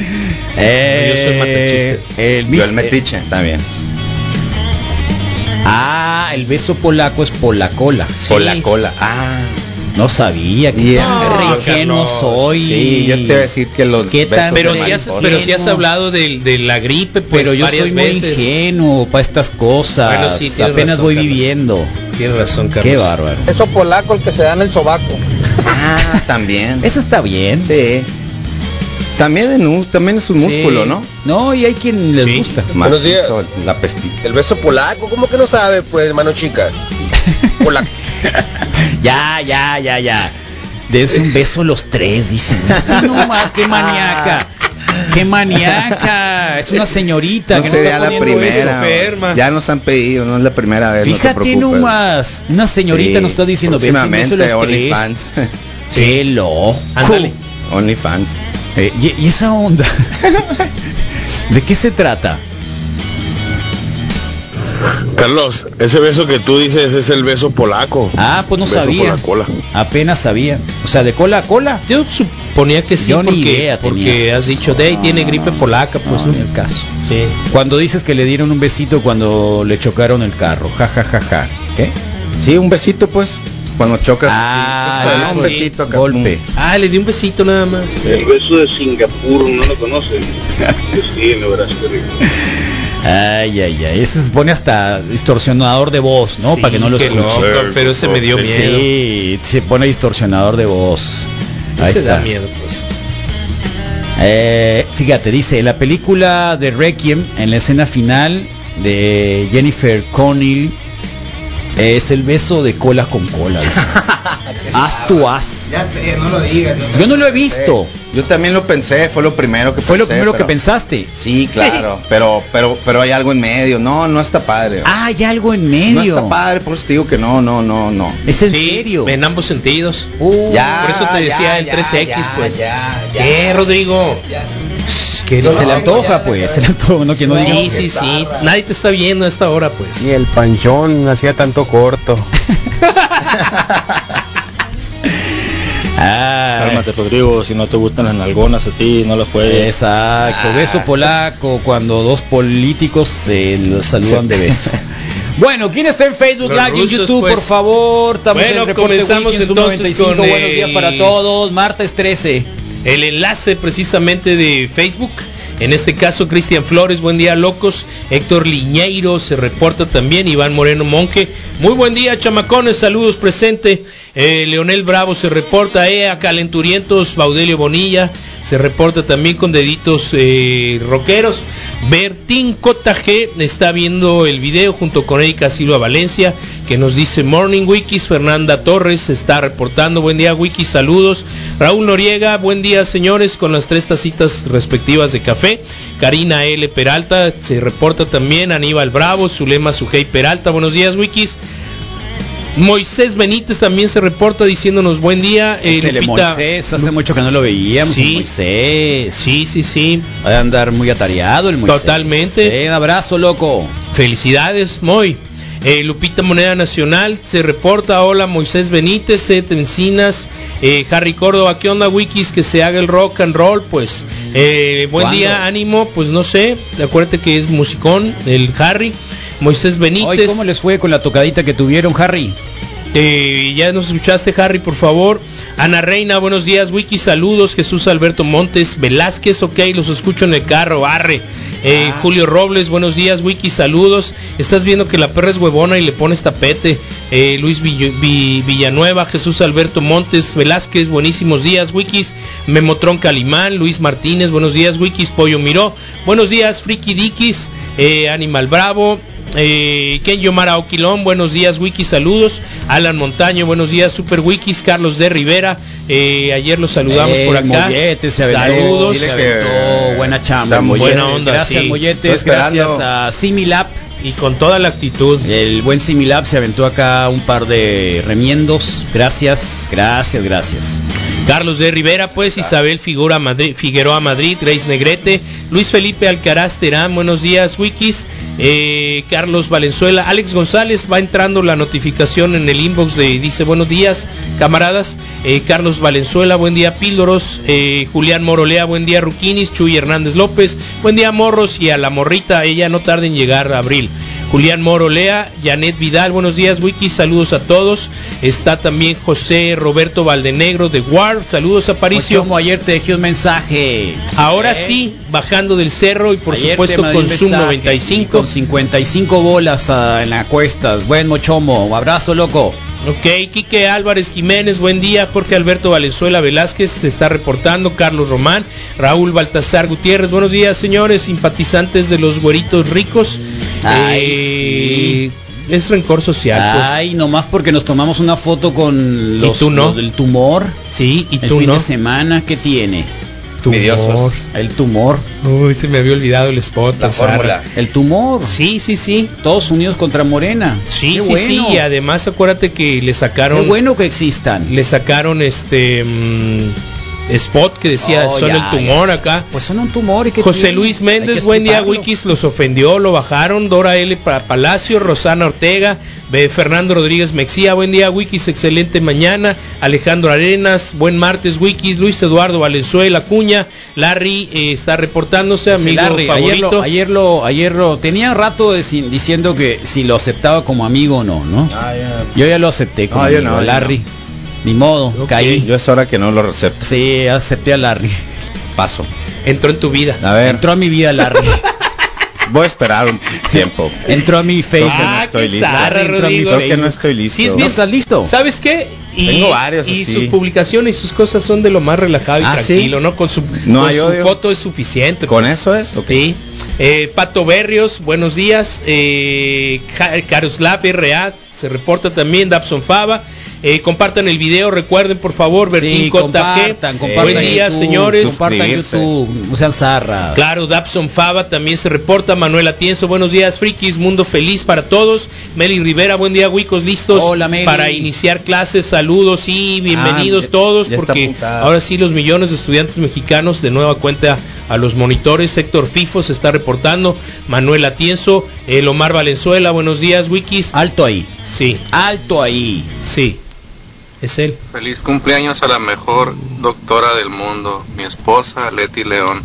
Eh, Yo soy. El Yo mis- el metiche, también. Ah, el beso polaco es polacola. Por la cola. Ah. No sabía. Que Yeah. Qué ingenuo soy. Sí, yo te voy a decir que los ¿Qué besos tan- de Pero si, has, pero si has hablado de, de la gripe, pues Pero yo varias soy muy veces. ingenuo para estas cosas. Bueno, sí, Apenas razón, voy Carlos. viviendo. Tienes razón, Carlos. Qué bárbaro. Beso polaco el que se da en el sobaco. Ah, también. Eso está bien. Sí. También, en un- también es un Sí. músculo, ¿no? No, y hay quien les Sí. gusta. Buenos días. Macizo, la pestita. El beso polaco, ¿cómo que no sabe, pues, mano chica? Polaco. Ya, ya, ya, ya. Des un beso los tres, dicen. No más, qué maníaca. Qué maníaca. Es una señorita No que sería no está la eso. primera. enferma. Ya nos han pedido, no es la primera vez. no te Fíjate preocupes. nomás. Una señorita Sí, nos está diciendo beso, los tres. Qué loco. Ándale. OnlyFans. Eh, y, y esa onda. ¿De qué se trata? Carlos, ese beso que tú dices es el beso polaco. Ah, pues no Beso sabía. por la cola. Apenas sabía. O sea, de cola a cola. Yo suponía que sí, Yo ni porque, idea tenía porque has dicho, de ahí tiene gripe polaca, pues no, ni el caso. Sí. Cuando dices que le dieron un besito cuando le chocaron el carro. Ja, ja, ja, ja. ¿Qué? Sí, un besito pues. Cuando chocas. Ah, sí. el un besito acá. golpe. Ah, le di un besito nada más. El beso de Singapur, ¿no lo conocen? Sí, lo verás qué rico. Ay, ay, ay. Ese se pone hasta distorsionador de voz, ¿no? Sí, Para que no lo escuche. loco, pero ese me dio miedo. Sí, se pone distorsionador de voz. Ahí Ese da miedo, pues. Eh, fíjate, dice, la película de Requiem, en la escena final de Jennifer Connelly, es el beso de cola con cola. dice. haz tu haz. Ya sé, no lo digas. Yo no lo he visto. Yo también lo pensé, fue lo primero que Fue lo primero que pensaste. Sí, claro, pero pero pero hay algo en medio. No, no está padre. Ah, hay algo en no medio. está padre, por eso te digo que no, no, no, no. Es en Sí, serio. En ambos sentidos. Ya, Por eso te decía ya, el ya, 3X, ya, pues. ya, ya. ¿Qué, Rodrigo? ¿Qué se le antoja, pues. Se le antoja, no que no diga. Sí, sí, sí. Nadie te está viendo a esta hora, pues. Y el panchón hacía tanto corto. Ah, Cálmate, Rodrigo, si no te gustan las nalgonas a ti, no las juegues. Exacto, Ah. beso polaco cuando dos políticos se los saludan de beso. Bueno, ¿quién está en Facebook Los Live y en YouTube, pues. por favor? Estamos Bueno, en el reporte comenzamos Sub entonces 95. con Buenos días el- para todos. Martes 13. El enlace precisamente de Facebook. En este caso, Cristian Flores, buen día, locos. Héctor Liñeiro se reporta también. Iván Moreno Monque, muy buen día, chamacones, saludos presente. Eh, Leonel Bravo se reporta. Ea Calenturientos, Baudelio Bonilla se reporta también con deditos eh, rockeros. Bertín G está viendo el video junto con Erika Silva Valencia que nos dice Morning Wikis. Fernanda Torres está reportando. Buen día Wikis, saludos. Raúl Noriega, buen día señores con las tres tacitas respectivas de café. Karina L. Peralta se reporta también. Aníbal Bravo, Zulema Sujei Peralta, buenos días Wikis. Moisés Benítez también se reporta diciéndonos buen día. Eh, Moisés, hace mucho que no lo veíamos. Sí. Moisés. Sí, sí, sí. Va a andar muy atareado el Moisés. Totalmente. Sí, un abrazo, loco. Felicidades, Moy. Eh, Lupita Moneda Nacional se reporta. Hola, Moisés Benítez, Seth Encinas, eh, Harry Córdoba. ¿Qué onda, Wikis? Que se haga el rock and roll, pues. Eh, buen ¿Cuándo? día, ánimo. Pues no sé. Acuérdate que es musicón, el Harry. Moisés Benítez. ¿cómo les fue con la tocadita que tuvieron, Harry? Eh, ya nos escuchaste, Harry, por favor. Ana Reina, buenos días, Wiki, saludos. Jesús Alberto Montes Velázquez, ok, los escucho en el carro, arre. Eh, Ah. Julio Robles, buenos días, Wiki, saludos. Estás viendo que la perra es huevona y le pones tapete. Eh, Luis Villanueva, Jesús Alberto Montes Velázquez, buenísimos días, Wikis. Memotron Calimán, Luis Martínez, buenos días, Wikis. Pollo Miró, buenos días, Friki Dikis, eh, Animal Bravo, eh, Ken Yomara Oquilón, buenos días, Wiki, saludos. Alan Montaño, buenos días, Super Wikis. Carlos de Rivera, eh, ayer los saludamos Eh, por acá. Mollete se aventó, saludos. se aventó, buena chamba. Buena onda, Gracias, sí. Molletes. Gracias a Similab. Y con toda la actitud. El buen Similab se aventó acá un par de remiendos. Gracias, gracias, gracias. Carlos de Rivera, pues Isabel Figura Madrid, Figueroa Madrid, Grace Negrete, Luis Felipe Alcaraz Terán, buenos días, Wikis, eh, Carlos Valenzuela, Alex González, va entrando la notificación en el inbox de dice buenos días, camaradas, eh, Carlos Valenzuela, buen día Píldoros, eh, Julián Morolea, buen día Ruquinis, Chuy Hernández López, buen día Morros y a la morrita, ella no tarda en llegar a abril. Julián Morolea, Janet Vidal, buenos días, Wiki, saludos a todos. Está también José Roberto Valdenegro de War, saludos a Paricio. Como ayer te dejé un mensaje. Ahora ¿Eh? sí, bajando del cerro y por Ayer supuesto con Zoom mensaje, 95. Con 55 bolas ah, en la cuestas. Buen mochomo. Abrazo, loco. Ok, Quique Álvarez Jiménez, buen día. Jorge Alberto Valenzuela Velázquez se está reportando. Carlos Román, Raúl Baltasar Gutiérrez, buenos días, señores, simpatizantes de los güeritos ricos. Ay, Eh, Es rencor social, pues. Ay, nomás porque nos tomamos una foto con los, tú no? los del tumor. Sí, y el tú fin no. de semana que tiene. Tumor. El tumor. Uy, se me había olvidado el spot. La fórmula. El tumor. Sí, sí, sí. Todos unidos contra Morena. Sí, Qué sí, bueno. sí. Y además acuérdate que le Qué sacaron, bueno que existan. le sacaron este mm, spot que decía Oh, son ya, el tumor ya. acá. Pues son un tumor y que José Luis Méndez, buen día, Wikis, los ofendió, lo bajaron. Dora L. Pa- Palacio, Rosana Ortega, Be- Fernando Rodríguez Mexía, buen día, Wikis, excelente mañana. Alejandro Arenas, buen martes, Wikis. Luis Eduardo Valenzuela, Cuña, Larry eh, está reportándose, amigo Larry, ayer favorito. lo, ayer lo, ayer lo, tenía rato de sin- diciendo que si lo aceptaba como amigo o no, ¿no? Yo ya lo acepté como yo amigo, no, Larry. no. Ni modo, caí. Yo es hora que no lo recepto. Sí, acepté a Larry. Paso. Entró en tu vida. A ver, Entró a mi vida Larry. voy a esperar un tiempo. Entró a mi Facebook. No Ah, estoy qué listo. zarra, Entró a mi. Creo Facebook. que no estoy listo. Sí, es ¿No bien. estás listo? ¿Sabes qué? Y, Tengo varios y así. sus publicaciones y sus cosas son de lo más relajado y Ah, ¿sí? tranquilo, ¿no? Con su, No con su foto es suficiente. ¿Con pues. eso es? Ok. Sí. Eh, Pato Berrios, buenos días. Eh, Caroslav RA se reporta también. Dabson Fava. Eh, compartan el video, recuerden por favor, Bertín Sí, compartan, compartan Buen día, YouTube, señores. Compartan. YouTube, sean zarra. Claro, Dabson Fava también se reporta. Manuel Atienzo, buenos días, frikis, mundo feliz para todos. Meli Rivera, buen día, Wicos, listos Hola, Meli. para iniciar clases. Saludos y bienvenidos Ah, ya- todos, ya porque ahora sí los millones de estudiantes mexicanos de nueva cuenta a los monitores. Héctor Fifo se está reportando. Manuel Atienzo, el Omar Valenzuela, buenos días, Wikis. Alto ahí, Sí, alto ahí. sí, es él. Feliz cumpleaños a la mejor doctora del mundo, mi esposa Leti León.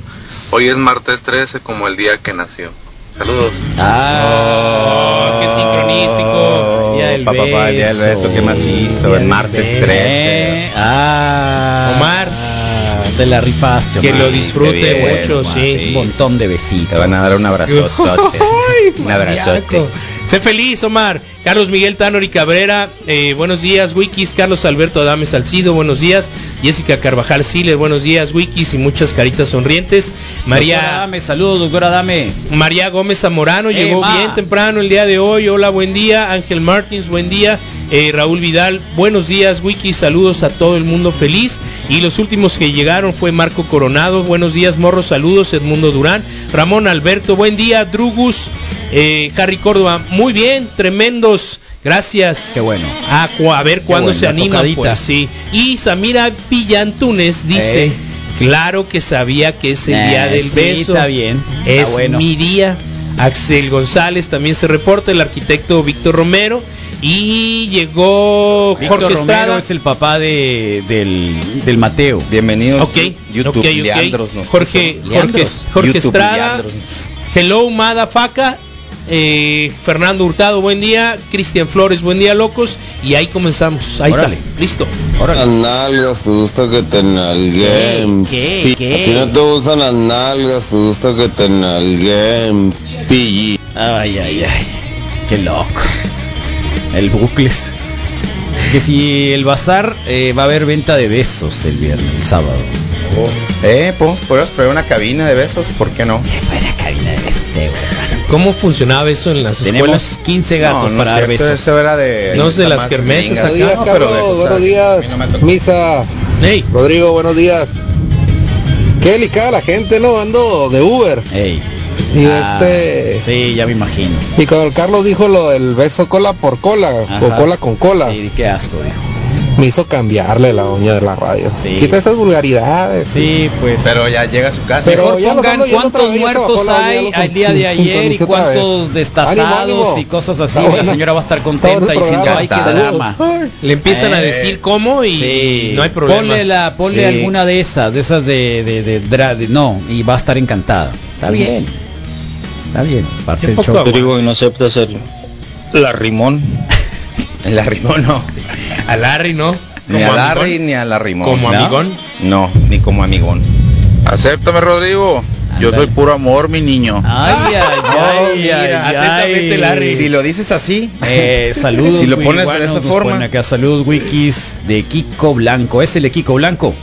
Hoy es martes 13 como el día que nació. Saludos. Oh, qué sincronístico. Día del Pa, pa, pa, el día del beso, ¿qué más hizo? El martes beso. 13. Eh, ah, Omar. ah, te la rifaste, Que lo disfrute bien, mucho, Omar, sí. Un montón de besitos. Te van a dar un abrazote. un abrazote. Sé feliz, Omar. Carlos Miguel Tanor y Cabrera, eh, buenos días, Wikis. Carlos Alberto Adame Salcido, buenos días. Jessica Carvajal Siles, buenos días, Wikis. Y muchas caritas sonrientes. Doctora María, Dame, saludos, doctora Dame. María Gómez Zamorano llegó ma. bien temprano el día de hoy. Hola, buen día. Ángel Martins, buen día. Eh, Raúl Vidal, buenos días, Wikis. Saludos a todo el mundo feliz. Y los últimos que llegaron fue Marco Coronado, buenos días, Morro, saludos. Edmundo Durán, Ramón Alberto, buen día. Drugus, eh, Harry Córdoba, muy bien, tremendos. Gracias. Qué bueno. A, ver cuándo bueno, se tocadita. pues sí. Y Samira Villantunes dice, Eh. claro que sabía que es el Eh, día del sí, beso. está bien, está Es bueno. mi día. Axel González también se reporta, el arquitecto Víctor Romero. Y llegó Víctor Jorge Romero Estrada. es el papá de, del, del Mateo. Bienvenidos. Ok, YouTube ok, ok. Leandros nos Jorge. Jorge, Leandros. Jorge YouTube Estrada. Leandros. Hello, Madafaca. Eh, Fernando Hurtado, buen día. Cristian Flores, buen día, locos. Y ahí comenzamos. Ahí Órale. está. Listo. Las nalgas, te gusta que te nalguen. ¿Qué? ¿Qué? A ti no te gustan las nalgas, te gusta que te nalguen. Ay, ay, ay. Qué loco. El bucles. Que si el bazar eh, va a haber venta de besos el viernes, el sábado. Eh, podemos, podemos probar una cabina de besos, ¿por qué no? Buena cabina de besos. ¿Cómo funcionaba eso en las Tenemos escuelas? 15 gatos no, no para dar cierto, besos. Eso era de. No es de las kermeses acá. No, pero de cosas- buenos días. no. Misa, Hey, Rodrigo, buenos días. Qué delicada la gente, ¿no? Ando de Uber. Ey. Y Ah, este. Sí, ya me imagino. Y cuando el Carlos dijo lo del beso cola por cola, Ajá. o cola con cola, Sí, qué asco, dijo. me hizo cambiarle la doña de la radio. Sí. Quita esas vulgaridades. Sí, pues. Pero ya llega a su casa. Pero Mejor ya pongan cuántos vez, muertos hay al día de ayer y cuántos destazados Ánimo, ánimo. y cosas así. Está La buena. señora va a estar contenta diciendo, ay, qué drama. le empiezan a Eh, decir cómo y Sí, no hay problema. Ponle, la, ponle Sí. alguna de esas, de esas de, de, de, dra- de- no, y va a estar encantada. Está bien. Está bien. Parte del show. Rodrigo, ¿y no aceptas el la rimón? El arrimón no. A Larry, ¿no? Ni Como a Larry amigón. ni al arrimón. Como ¿no? amigón. No, ni como amigón. Acéptame, Rodrigo. Yo soy puro amor, mi niño. Ay, ay, Oh, ay, mira, ay, atentamente, ay. Larry. Si lo dices así, Eh, saludos. Si lo pones de esa forma. acá salud wikis de Kiko Blanco. Es el de Kiko Blanco.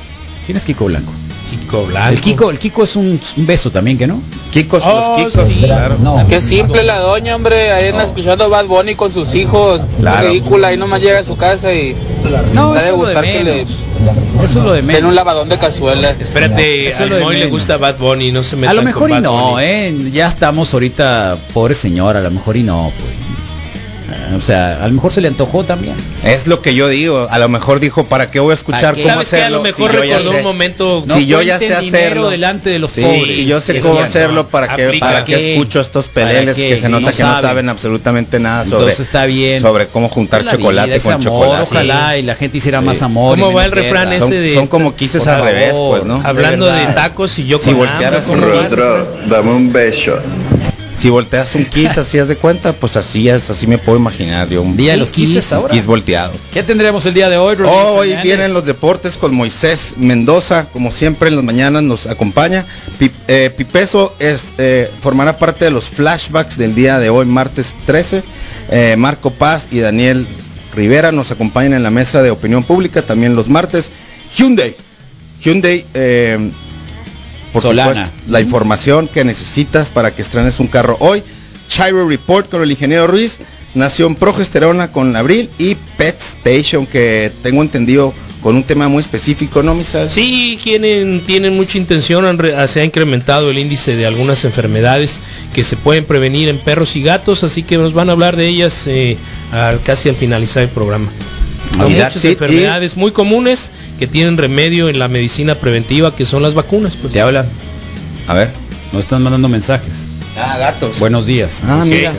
¿Quién es Kiko Blanco? Kiko Blanco. El Kiko, el Kiko es un, un beso también, ¿que no? Kikos, Oh, los Kikos, sí. claro. No. Qué simple la doña, hombre. Ahí anda escuchando Bad Bunny con sus hijos. Claro. Ridícula. Y nomás llega a su casa y No, eso de es lo de gustar que le. Eso es lo de menos. un lavadón de cazuela. Espérate, Eso al Moy le gusta Bad Bunny, no se meta A lo mejor y no, ¿eh? Ya estamos ahorita, pobre señora, a lo mejor y no, pues. O sea, a lo mejor se le antojó también. Es lo que yo digo. A lo mejor dijo, ¿para qué voy a escuchar cómo ¿Sabes que a hacerlo? lo mejor si yo ya recordó sé? un momento No si yo ya sé hacerlo delante de los Sí, pobres. si yo sé cómo hacerlo. ¿para qué, para qué escucho estos ¿Para peleles que se Si nota no que no saben. absolutamente nada sobre, Entonces está bien. sobre cómo juntar chocolate vida, con amor, chocolate? Ojalá y la gente hiciera Sí. más amor. ¿Cómo va el refrán ese Son, de son como quises al revés, pues, ¿no? Hablando de, tacos y yo Si con voltearas hambre, un ¿cómo vas? Rodro, dame un beso. Si volteas un kiss así haz de cuenta, pues así es, así me puedo imaginar yo. Un Día de los kiss, ahora. kiss volteado. ¿Qué tendremos el día de hoy, Rodrigo Hoy Fernández? vienen los deportes con Moisés Mendoza, como siempre en las mañanas nos acompaña. Pi- eh, Pipeso es, eh, formará parte de los flashbacks del día de hoy, martes 13. Eh, Marco Paz y Daniel Rivera nos acompañan en la mesa de opinión pública también los martes. Hyundai. Hyundai, eh, por Solana. supuesto, la información que necesitas para que estrenes un carro hoy. Chiro Report con el ingeniero Ruiz. Nación Progesterona con Abril y Pet Station que tengo entendido con un tema muy específico, ¿no, Misael? Sí, tienen, tienen mucha intención, han re- se ha incrementado el índice de algunas enfermedades que se pueden prevenir en perros y gatos, así que nos van a hablar de ellas eh, al- casi al finalizar el programa. Hay muchas enfermedades muy comunes que tienen remedio en la medicina preventiva, que son las vacunas. Pues. Te habla. A ver. Nos están mandando mensajes. Ah, gatos. Buenos días. Ah, mira.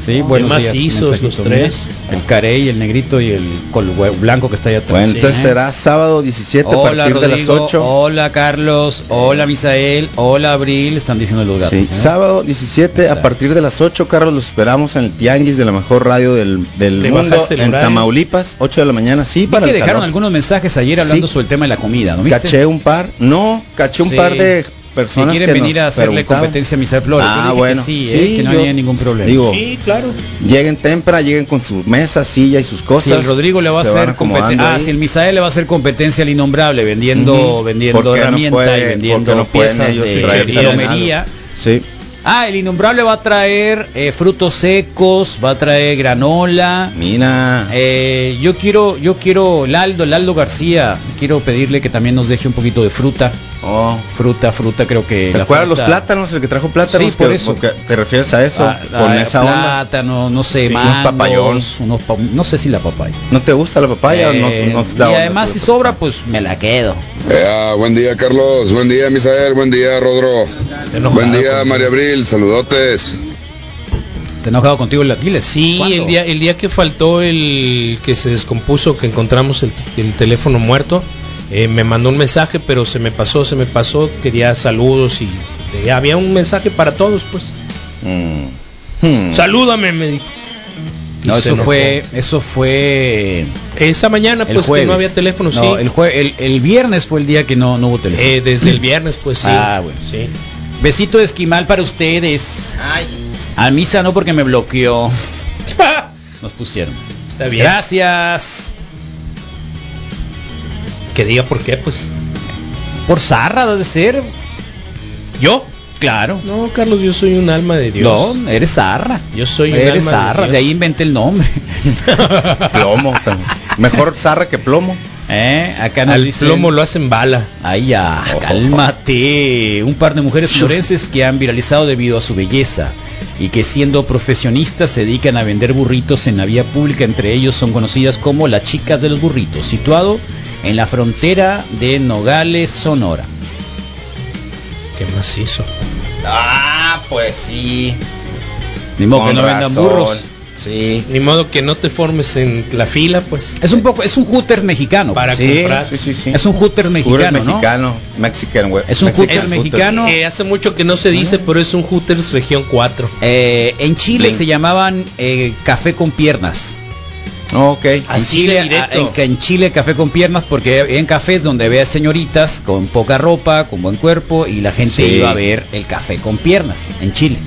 Sí, días. macizos los mira. tres. El carey, el negrito y el col blanco que está allá atrás. Bueno, Sí, entonces ¿eh? será sábado 17 a partir de las Rodrigo, 8. hola Carlos, hola Misael, hola Abril, están diciendo los gatos. Sí, ¿eh? sábado 17 a partir de las 8, Carlos, los esperamos en el Tianguis de la mejor radio del, del ¿Le mundo en? Tamaulipas, 8 de la mañana, sí, para que el dejaron calor. algunos mensajes ayer hablando Sí. sobre el tema de la comida, ¿no viste? Caché un par, no, caché un Sí. par de personas que quieren que venir a hacerle competencia a Misael Flores. Yo Ah, dije que bueno, sí, ¿eh? que no yo había ningún problema. Digo, Sí, claro. lleguen temprano, lleguen con su mesa, silla y sus cosas. si el Rodrigo le va a hacer competencia, ah, si el Misael le va a hacer competencia al innombrable vendiendo vendiendo ¿Por qué no herramientas puede- y vendiendo no piezas de plomería. Sí. Ah, el innombrable va a traer eh, frutos secos, va a traer granola. Mira. Eh, yo quiero, yo quiero, Laldo, Laldo García, quiero pedirle que también nos deje un poquito de fruta. Oh. Fruta, fruta, creo que. ¿Te los plátanos? El que trajo plátanos. Sí, por que- eso. ¿Te refieres a eso? Ah, con ah, esa onda. plátano, no sé, Sí, unos mangos, papayón. unos pa- no sé si la papaya. ¿No te gusta la papaya? no, Eh, no te da y onda, además si sobra, pues me la quedo. Ea, buen día Carlos, buen día Misael, buen día Rodro, buen día María Abril, saludotes. ¿Te enojado contigo el Aquiles? Sí, ¿Cuándo? el día, el día que faltó el que se descompuso, que encontramos el, el teléfono muerto, eh, me mandó un mensaje, pero se me pasó, se me pasó, quería saludos y eh, había un mensaje para todos, pues. Hmm. Salúdame, me dijo. No, eso fue, eso fue Esa mañana, pues jueves. que no había teléfono, No, sí. El, jue- el, el viernes fue el día que no, no hubo teléfono. Eh, desde el viernes, pues sí. Ah, bueno. Sí. Besito de esquimal para ustedes. A misa no porque me bloqueó. Nos pusieron. Está bien. Gracias. Que diga por qué, pues. Por zarra debe ser. ¿Yo? Claro. No, Carlos, yo soy un alma de Dios. No, eres zarra. Yo soy un Eres alma de zarra. De, Dios. ahí inventé el nombre. Plomo. también. Mejor zarra que plomo. Eh, acá nos Al dicen- plomo lo hacen bala. Ay, ya, cálmate. Un par de mujeres florenses que han viralizado debido a su belleza y que siendo profesionistas se dedican a vender burritos en la vía pública. Entre ellos son conocidas como las chicas de los burritos, situado en la frontera de Nogales, Sonora. ¿Qué más hizo? Ah, pues sí. Ni modo que no vendan burros. Sí. Ni modo que no te formes en la fila, pues. Es un poco, es un hooters mexicano. Para Sí, comprar. sí, sí, sí. Es un hooters mexicano, ¿no? mexicano. Mexican, we- Es un Mexican hooters hooters. mexicano. Eh, hace mucho que no se dice, pero es un Hooters región 4. Eh, en Chile Blink. se llamaban eh, café con piernas. Ok. En Chile, de directo. a- en, en Chile café con piernas porque en cafés donde veas señoritas con poca ropa, con buen cuerpo y la gente Sí. iba a ver el café con piernas en Chile.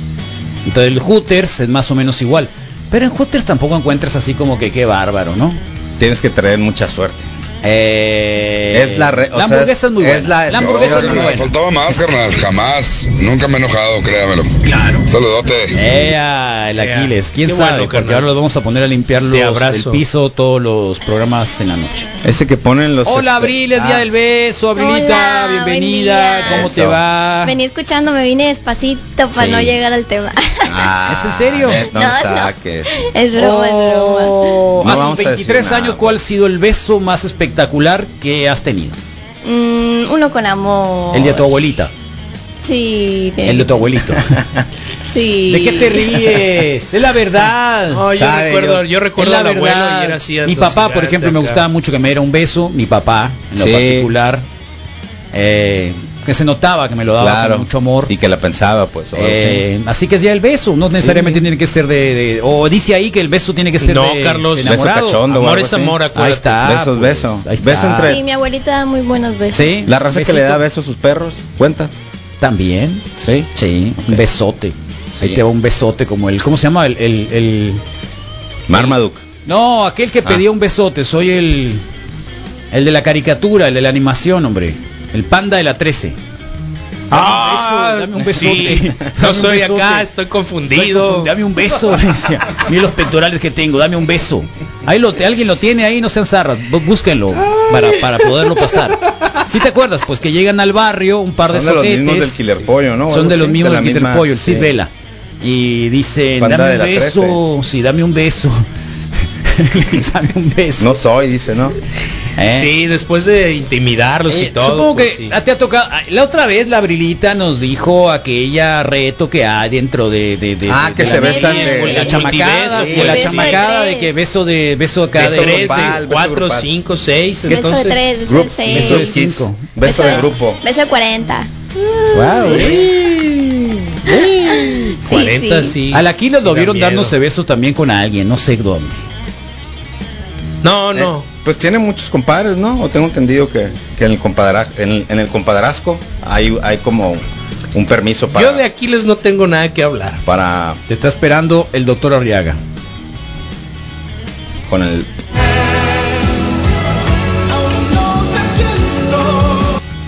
Entonces el Hooters es más o menos igual. Pero en Hooters tampoco encuentras así como que qué bárbaro, ¿no? Tienes que tener mucha suerte. Eh, Es la re- o la sea, hamburguesa es muy es buena. la- La, hamburguesa es muy buena. faltaba más, carnal, jamás. Nunca me he enojado, créamelo. Claro. Saludote. Ea, el Ea, Aquiles, quién qué sabe, bueno, porque carnal. ahora los vamos a poner a limpiar los, el piso todos los programas en la noche. Ese que ponen los. Hola este- Abril, es día Ah, del beso, Abrilita, Hola, bienvenida. ¿cómo te va? Venía escuchando, me vine despacito para Sí. no llegar al tema. ah, ¿Es en serio? No, No, no. saques. es broma, es broma. Oh, No a tus vamos a decir 23 nada, años. ¿cuál ha sido el beso más espectacular que has tenido? Mm, uno con amor. El de tu abuelita, Sí. el de tu abuelito. Sí. ¿De qué te ríes? Es la verdad. No, yo Sabe, recuerdo, yo- recuerdo al la abuelo verdad. y era así. Mi papá, por ejemplo, me gustaba mucho que me diera un beso. Mi papá, en lo Sí. particular, eh, que se notaba que me lo daba Claro. con mucho amor. Y que la pensaba, pues. Eh, así que es ya el beso, no necesariamente tiene que ser de, de- o dice ahí que el beso tiene que ser No, de, Carlos. de Beso cachondo Amor es amor, Ahí acuérdate. está. Besos, pues, beso. ahí está. Beso entre- Sí, mi abuelita da muy buenos besos. Sí, La raza que le da besos a sus perros, cuenta. También. Sí. Sí, un besote. Sí. Ahí te va un besote como el, ¿cómo se llama? El, el, el- Marmaduke. No, aquel que pedía un besote, soy el el de la caricatura, el de la animación, hombre. El panda de la 13. Ah, dame un sí. besote. No soy besote. acá, estoy confundido. Dame un beso, decía. Mira los pectorales que tengo, dame un beso. Ahí lo, alguien lo tiene ahí, no sean zarras, bú- búsquenlo para, para poderlo pasar. Si te acuerdas, pues que llegan al barrio un par de Son de los mismos del Killer Pollo, ¿no? Son de los mismos de del Killer misma- Pollo, el Sid sí. Vela. Y dicen, Panda dame un beso, sí, dame un beso. dame un beso. No soy, dice, ¿no? ¿Eh? Sí, después de intimidarlos y Eh, todo. Supongo pues, que sí. te ha tocado. ah, La otra vez la Brilita nos dijo aquella reto que hay dentro de, de, de- Ah, de que la se besan de- de la chamacada, multibeso, de la sí. chamacada de que beso de beso acá Beso de tres, grupal, de beso cuatro, grupal. cinco, seis. Beso entonces, de tres, beso Groups, de seis. beso de kiss, cinco. beso de grupo. Beso de 40. Wow, Sí. 40 sí. sí. A la sí lo vieron dándose besos también con alguien, no sé dónde. No, no. Pues tiene muchos compadres, ¿no? O tengo entendido que, que en el compadra- en, el- en el compadrazgo hay, hay como un permiso para, Yo de Aquiles no tengo nada que hablar. para Te está esperando el doctor Arriaga. con el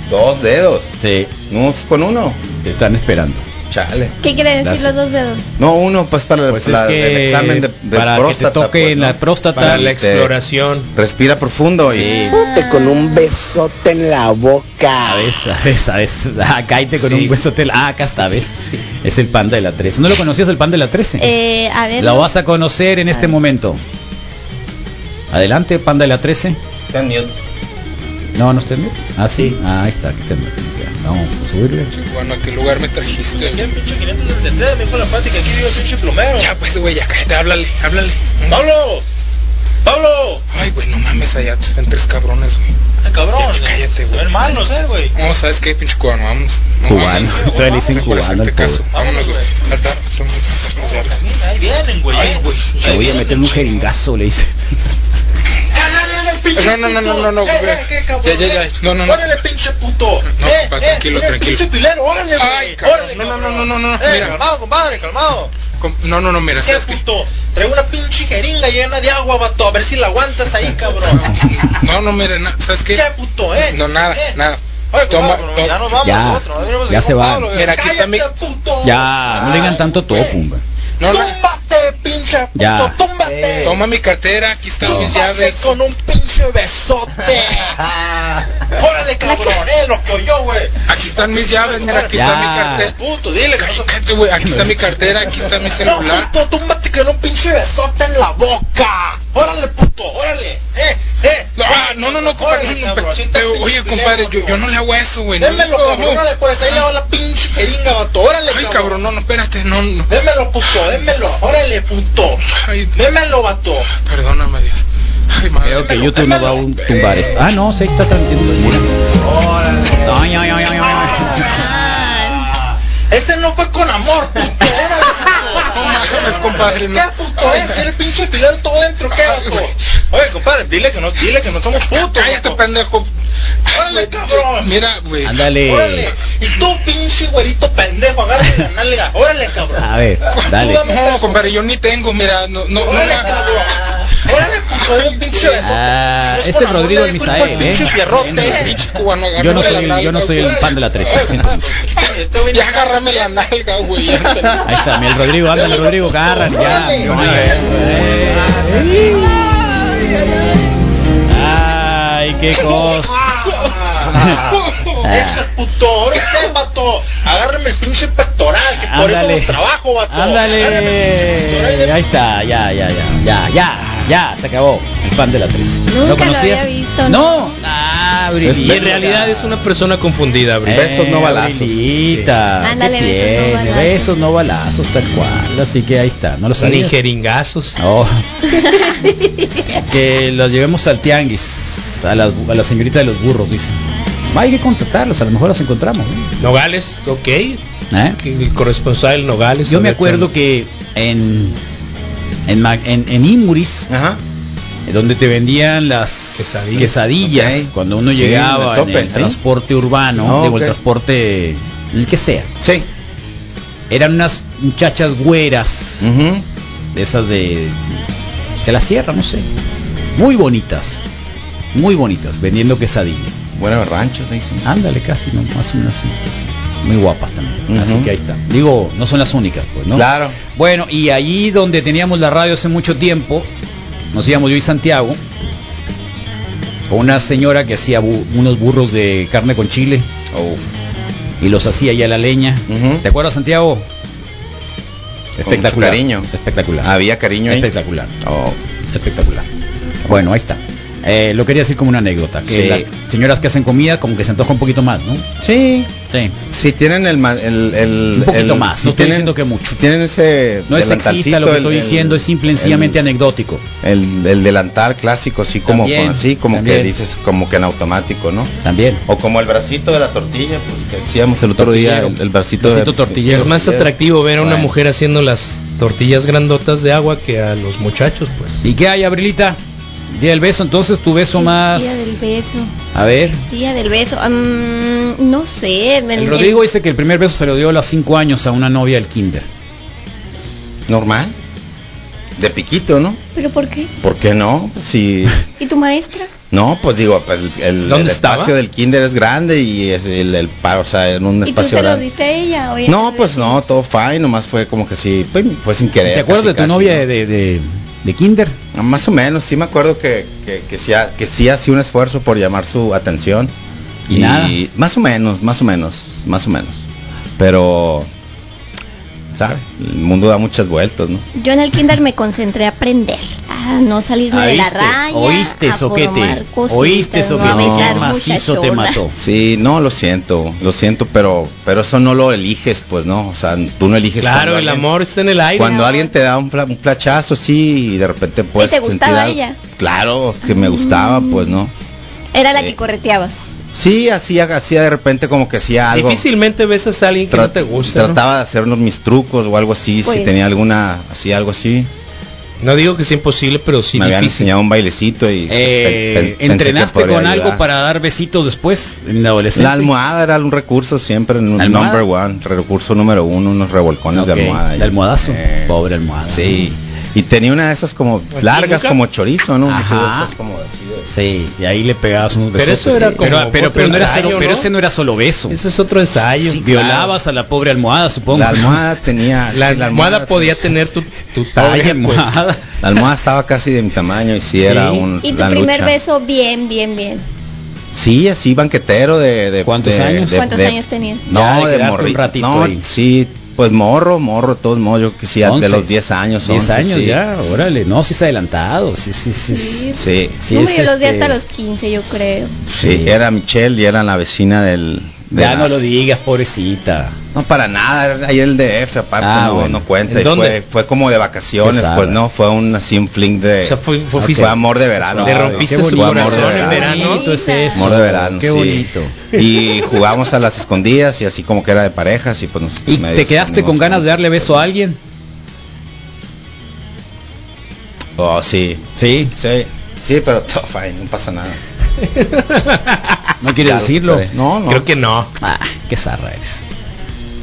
dos dedos, Sí, no con uno. te están esperando. Chale. ¿Qué quiere decir Gracias. los dos dedos? No, uno pues para Pues la- es que el examen de, de para próstata. que te toque pues, la próstata Para la exploración. Respira profundo y Sí. con un besote en la boca. A ver, a ver, a ver. Ah, cállate con Sí. un beso. tel- Ah, acá está, ¿ves? Es el panda de la 13. ¿No lo conocías el panda de la 13? Eh, a ver. Lo vas a conocer en este momento. Adelante, panda de la 13. está en mute. No, no está en. Ah, sí. Ah, ahí está, que está en Vamos a subirle. Bueno, ¿a qué lugar me trajiste? Aquí el pinche 533 me dijo la plática, aquí vive el pinche plomero. Ya, pues, güey, ya cállate, háblale, háblale. ¡Pablo! ¡Pablo! Ay, güey, no mames, allá en tres cabrones, güey. Ay, cabrón, Ya, cállate, se güey. ven malos, eh, güey. No, ¿sabes qué, pinche cubano? No, Cubano. Todavía le dicen No, cubano al caso. Vámonos, güey. Ahí vienen, güey. Ay, güey. Te voy a meter un jeringazo, le dice. No, no, no, no, no, no, Eh, eh, ¿qué, cabrón? Ya, ya, ya. Eh, No, no, no. Órale, pinche puto. No, pa, tranquilo, tranquilo. pinche pilero, órale. Ay, cabrón. Órale, No, no, no, no, no, no, Eh, mira. calmado, compadre, calmado. Com- No, no, no, mira, ¿Qué puto? Traigo una pinche jeringa llena de agua, vato. A ver si la aguantas ahí, cabrón. No, no, mira, ¿sabes qué? ¿Qué puto, eh? No, nada, Eh. nada. Oye, Toma, compadre, toma. ya nos vamos Ya, nosotros. no ya se. Pablo, Mira, aquí está mi- puto. Ya, no le digan tanto todo, pumba. No, no. Túmbate, pinche puto, Ya. túmbate. Toma mi cartera, aquí están mis llaves. con un pinche besote. Órale, cabrón, eh, lo que oyó, güey. Aquí están mis llaves, mira, aquí Ya. está mi cartera. Puto, dile no. Cállate, güey, aquí está mi cartera, aquí está mi No, celular. puto, túmbate con un pinche besote en la boca. Órale, puto, órale. Eh, eh. No, ah, no, no, no, compadre. Órale, no, cabrón, pero, Oye, compadre, yo, yo no le hago eso, güey. no, Démelo, no, cabrón, no. órale, pues, ahí le va la pinche jeringa, vato. Órale, Ay, cabrón. cabrón, no, no, espérate, no, no. Démelo, puto, démelo. Órale, puto. Ay, Démelo, vato. Perdóname, Dios. Ay, madre. Creo que YouTube no va a tumbar esto. Ah, no, se está transmitiendo. Mira. Ay, ay, ay, ay, ay. Ese no fue con amor, puto. Mames, compadre, no. ¿Qué puto? Tiene pinche pilero todo dentro, ¿qué, vato? Oye, compadre, dile que no, dile que no somos putos. Cállate, pendejo. Órale, cabrón. Mira, güey. Ándale. Órale. Y tú, pinche güerito pendejo, agárrale la nalga. Órale, cabrón. A ver, dale. No, compadre, yo ni tengo, mira, no, no. Órale, cabrón. Órale, puto, dale un pinche beso. Ah, Si no ese es Rodrigo el Misael, pinche ¿eh? fierrote. Pinche cubano, Yo no soy, yo no soy el pan de la 13. Oye, siento compadre, mucho. este viene Ya agárrame la nalga, güey. Ahí está, mi el Rodrigo, ándale Rodrigo, agarran ya. de. Ay, qué cosa. Ese puto, ahora usted, vato. Agárrame el pinche pectoral, que por eso los trabajo, vato. Ándale. de- Ahí está, ya, ya, ya, ya, ya, ya, se acabó. El pan de la 13. Nunca ¿Lo lo conocías? había visto, No. Ah, Y Brilita. en realidad es una persona confundida, Bri. Besos, no balazos. Brilita. Sí. Ándale, ¿qué besos, no balazos. Besos, no balazos, tal cual. Así que ahí está, no lo Ni sabía. jeringazos. No. que los llevemos al tianguis, a, las, a la señorita de los burros, dice. Hay que contratarlas, a lo mejor las encontramos. ¿eh? Nogales, ok. ¿Eh? El corresponsal Nogales. Yo me acuerdo que en en, Ma- en, en Ajá. eh, donde te vendían las Quesadillas. cuando uno Sí, llegaba en en el tope, el ¿sí? transporte urbano, Ah, digo, ok. el transporte, el que sea, Sí. eran unas muchachas güeras, de esas de de la sierra, no sé. Muy bonitas, muy bonitas, vendiendo quesadillas. Buenos ranchos, dicen. Ándale, casi, ¿no? más o menos así. Muy guapas también. Así que ahí está. Digo, no son las únicas, pues, ¿no? Claro. Bueno, y allí donde teníamos la radio hace mucho tiempo, nos íbamos yo y Santiago, con una señora que hacía bu- unos burros de carne con chile. Y los hacía ya la leña. ¿Te acuerdas, Santiago? Espectacular. mucho cariño. Espectacular. Había cariño ahí. Espectacular. Espectacular. Bueno, ahí está. Eh, lo quería decir como una anécdota. Que Sí. las señoras que hacen comida como que se antoja un poquito más, ¿no? Sí. Sí. Si tienen el, el, el- Un poquito el- más, si no estoy tienen, diciendo que mucho. si tienen ese No es sexista lo que el- estoy el- diciendo, es simple y sencillamente el- anecdótico. El, el delantal clásico, así como También, así como también. que dices como que en automático, ¿no? También. O como el bracito de la tortilla, pues que decíamos el otro día, el, el bracito, de tortilla. Es más atractivo ver a una mujer haciendo las tortillas grandotas de agua que a los muchachos, pues. ¿Y qué hay, Abrilita? Día del beso, entonces tu beso más... Día del beso. A ver. Día del beso. no sé. El el- Rodrigo dice que el primer beso se lo dio a los 5 años a una novia del kinder. Normal. De piquito, ¿no? ¿Pero por qué? ¿Por qué no? Si ¿Y tu maestra? no, pues digo, pues, el, el- ¿Dónde el espacio del kinder es grande y es el, el o sea, en un ¿Y tú espacio se lo grande. diste a ella? o ella No, pues no, todo fine, nomás fue como que sí, pues, fue sin querer. ¿Te acuerdas casi, de tu casi, novia ¿no? de, de, de kinder? Ah, Más o menos, sí me acuerdo que, que, que sí, que sí hacía un esfuerzo por llamar su atención. ¿Y nada? Más o menos, más o menos, más o menos. Pero, ¿sabes? El mundo da muchas vueltas, ¿no? Yo en el kinder me concentré a aprender, a no salirme de la raya. ¿Oíste, a soquete? formar cositas, ¿Oíste, no soquete? Qué macizo te mató. Sí, no, lo siento, lo siento, pero pero eso no lo eliges, pues, ¿no? O sea, tú no eliges Claro, el alguien- amor está en el aire. Cuando alguien te da un, fla- un flachazo, sí, y de repente puedes te sentir gustaba algo. ella? Claro, que me gustaba, pues, ¿no? Era la que correteabas. Sí, hacía, hacía de repente como que hacía algo. Difícilmente besas a alguien que Tra- no te gusta. ¿no? Trataba de hacer unos mis trucos o algo así, Pues. si tenía alguna, hacía algo así. No digo que sea imposible, pero sí me habían difícil. enseñado un bailecito y Eh, pe- pe- ¿Entrenaste con algo para dar besitos después en la adolescencia? La almohada era un recurso siempre, un number one, recurso número uno, unos revolcones de almohada. de almohadazo. Eh, Pobre almohada. Sí. Y tenía una de esas como largas, nunca? como chorizo, ¿no? De Ajá. esas como así de- Sí, y ahí le pegabas unos Pero besos. eso era como pero, pero, no era ensayo, solo, ese no era solo beso. Ese es otro ensayo. Sí, Violabas a la pobre almohada, supongo. La almohada tenía... La sí, almohada podía tener tu, talla, pues. almohada. La almohada estaba casi de mi tamaño y sí, era un... Y tu primer lucha. beso bien, bien, bien. Sí, así banquetero de... de ¿Cuántos de- años? de- ¿Cuántos de- años tenías? No, Ya, de morrito. ratito No, ahí. sí, pues morro, morro, todos modos, yo que sí, de 11. los 10 años. 10 11, años sí. ya, órale. No, sí es adelantado. Sí, sí, sí. Sí, Sí, sí Hombre, es yo los este- hasta los 15, yo creo. sí, era Michelle y era la vecina del... de Ya no lo digas, pobrecita. No, para nada, ahí el DF, aparte Ah, no, bueno. no cuenta. ¿En y? Fue, fue como de vacaciones, Qué pues no, fue un así un fling de... O sea, fue- amor de verano. Le rompiste qué su bonito, amor de corazón en verano. verano. bonito es eso. Amor de verano, Qué sí. bonito. Y jugamos a las escondidas y así como que era de parejas y pues nos ¿Y medio te quedaste con ganas de darle beso a alguien? Oh, sí. Sí. Sí, sí, pero todo fine, no pasa nada. ¿No lo decirlo? No, no. Creo que no. Ah, qué zarra eres.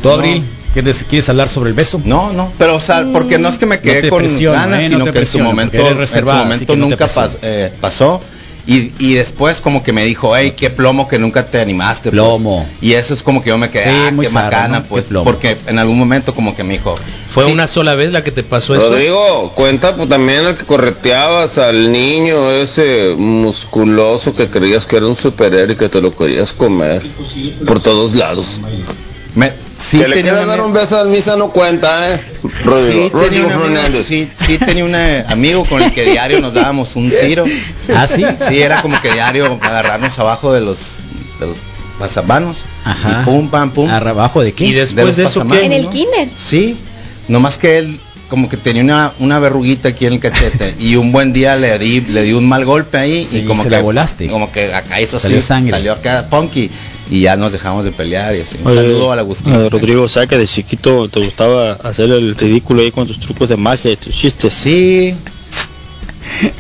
¿Tú, No. Abril? ¿Quieres, ¿Quieres hablar sobre el beso? No, no, pero o sea, porque no es que me quedé con ganas, eh, no sino que en su momento, en su reservada, así momento que no te nunca pas- eh, pasó. Y, y después como que me dijo, hey, qué plomo que nunca te animaste. pues". Plomo. Y eso es como que yo me quedé, Sí, ah, muy qué macana, pues. Porque en algún momento como que me dijo, Fue sí, una sola vez la que te pasó eso. Rodrigo, cuenta pues, también al que correteabas al niño ese musculoso que creías que era un superhéroe y que te lo querías comer por todos lados. me, sí que le tenía quieras una- dar un beso al misa no cuenta, ¿eh? Rodrigo, Sí, tenía Rodrigo un amigo, sí, sí tenía un eh, amigo con el que diario nos dábamos un tiro. ¿Ah, sí? Sí, era como que diario agarrarnos abajo de los, de los pasabanos. Ajá. Y pum, pam, pum. ¿Abajo de qué? Y después los de eso. En el ¿no? kinder. Sí, nomás que él como que tenía una, una verruguita aquí en el cachete y un buen día le di le di un mal golpe ahí Sí, y como se que la volaste. como que acá hizo Salió sangre. salió acá punky y ya nos dejamos de pelear y así. Un Oye, saludo al Agustín. eh, Rodrigo, ¿sabes que de chiquito te gustaba hacer el ridículo ahí con tus trucos de magia y tus chistes? Sí.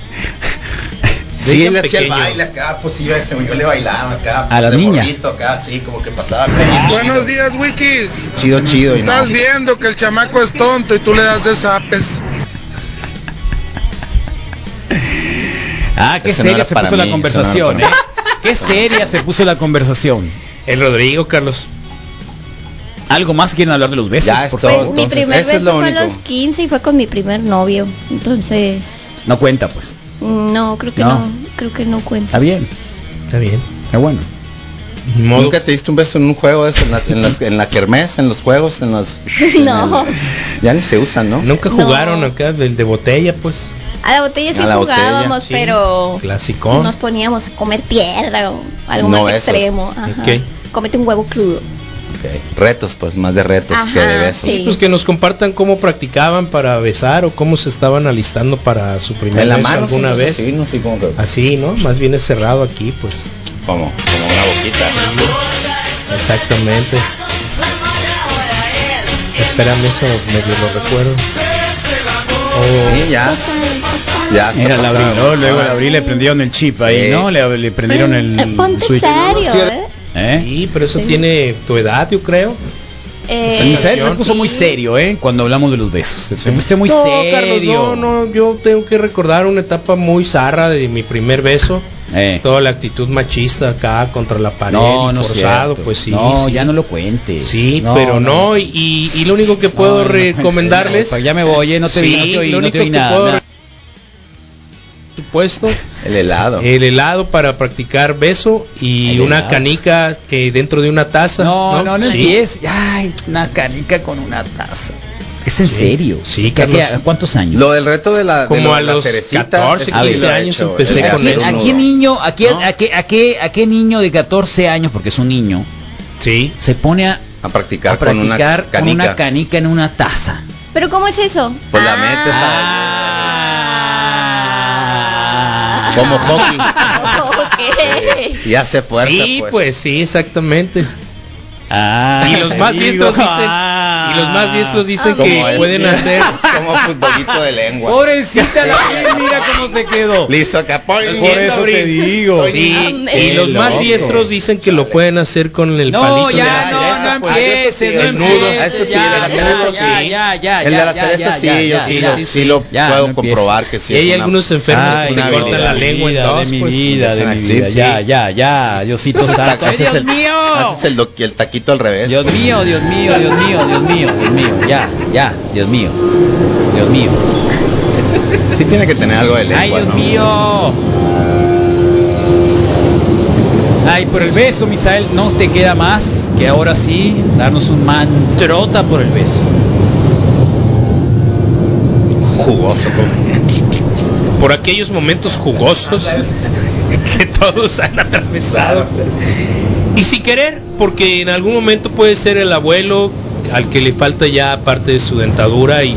Sí, él hacía el baile acá, pues iba, ese, yo le bailaba acá. ¿A la niña? morrito acá, sí, como que pasaba acá. Buenos días, Wikis. Chido, chido. Y no. Estás viendo que el chamaco es tonto y tú le das de zapes. Ah, qué Ese no seria era se para puso la mí, no conversación, era ¿eh? Qué seria se puso la conversación. El Rodrigo, Carlos. ¿Algo más quieren hablar de los besos? Ya es todo. Pues mi primer es beso lo fue a los 15 y fue con mi primer novio. Entonces, No cuenta, pues. no, creo que No. no, creo que no cuenta. Está bien, Está bien. está bueno. Modo. ¿Nunca te diste un beso en un juego de eso, en, las- en, las- en la kermés, en los juegos, en los... en No. el- ya ni se usan, ¿no? Nunca No. jugaron acá del de botella, pues. A la botella sí A jugábamos, botella, sí. pero Clasicón. nos poníamos a comer tierra o algo No más extremo. Ajá. Ok. Cómete un huevo crudo. Ok. Retos, pues, más de retos que de besos. sí. Pues que nos compartan cómo practicaban para besar o cómo se estaban alistando para su primer En la beso mano alguna sí, vez. así, no sé cómo que- Así, ¿no? Más bien es cerrado aquí, pues. Como, como una boquita. Exactamente. Espérame, eso medio lo recuerdo. Oh, Sí, ya. Ya. Era la. Luego Ahora la abril le prendieron el chip ahí. ¿no? Le, le prendieron el Ponte switch. serio, ¿eh? ¿Eh? Sí, pero eso tiene tu edad, yo creo. Eh, se puso muy serio, ¿eh? Cuando hablamos de los besos. Se pusiste muy no, serio. Carlos, no, no, yo tengo que recordar una etapa muy zarra de mi primer beso. Eh. Toda la actitud machista acá contra la pared No, forzado, pues sí. No, sí. ya no lo cuentes. Sí, pero no, y- y, y lo único que puedo recomendarles, no, ya me voy, eh, no te Sí, vi, no te oí, lo no te oí que nada, puedo supuesto, El helado. el helado para practicar beso y El una helado. canica eh, dentro de una taza. No, no, no Sí. empieces. Ay, una canica con una taza. ¿Es en Sí. serio? Sí, ¿A qué- Carlos. ¿A cuántos años? Lo del reto de la, Como a la los cerecita, 14, ese sí 15 lo he años hecho, empecé con eso. ¿A qué niño, a qué, ¿No? a qué, a qué, a qué niño de 14 años, porque es un niño, Sí. se pone a, A practicar, a practicar con con una una canica. canica en una taza? Pero ¿cómo es eso? Pues la metes Ah. Como hockey. Ok. Y hace fuerza, sí, pues. pues. sí, exactamente. Ah, Y los más diestros digo. dicen, y los más diestros dicen que es. pueden hacer Como futbolito de lengua. Pobrecita la Abril, mira cómo se quedó. Listo acá. por eso te digo. Sí, y los más diestros dicen que lo pueden hacer con el No, palito ya, de no, cereza, no pues. no el nudo. empieces, Eso sí, ya, de la ya, cereza ya, sí. ya, ya, El de la cereza sí, yo sí, lo, sí lo Ya, puedo no comprobar que sí. Y hay algunos enfermos que se cortan la lengua dos, de mi pues. vida, de mi vida. Ya, ya, ya, Diosito santo. Dios el- mío. Haces el, taquito al revés. Dios mío, Dios mío, Dios mío, Dios mío, Dios mío. Ya, ya, Dios mío. Dios mío. Sí tiene que tener algo de lengua, Ay, Dios ¿no? mío. Ay, por el beso, Misael, no te queda más que ahora sí darnos un mantrota por el beso. Jugoso. por aquellos momentos jugosos que todos han atravesado. Y sin querer, porque en algún momento puede ser el abuelo al que le falta ya parte de su dentadura y,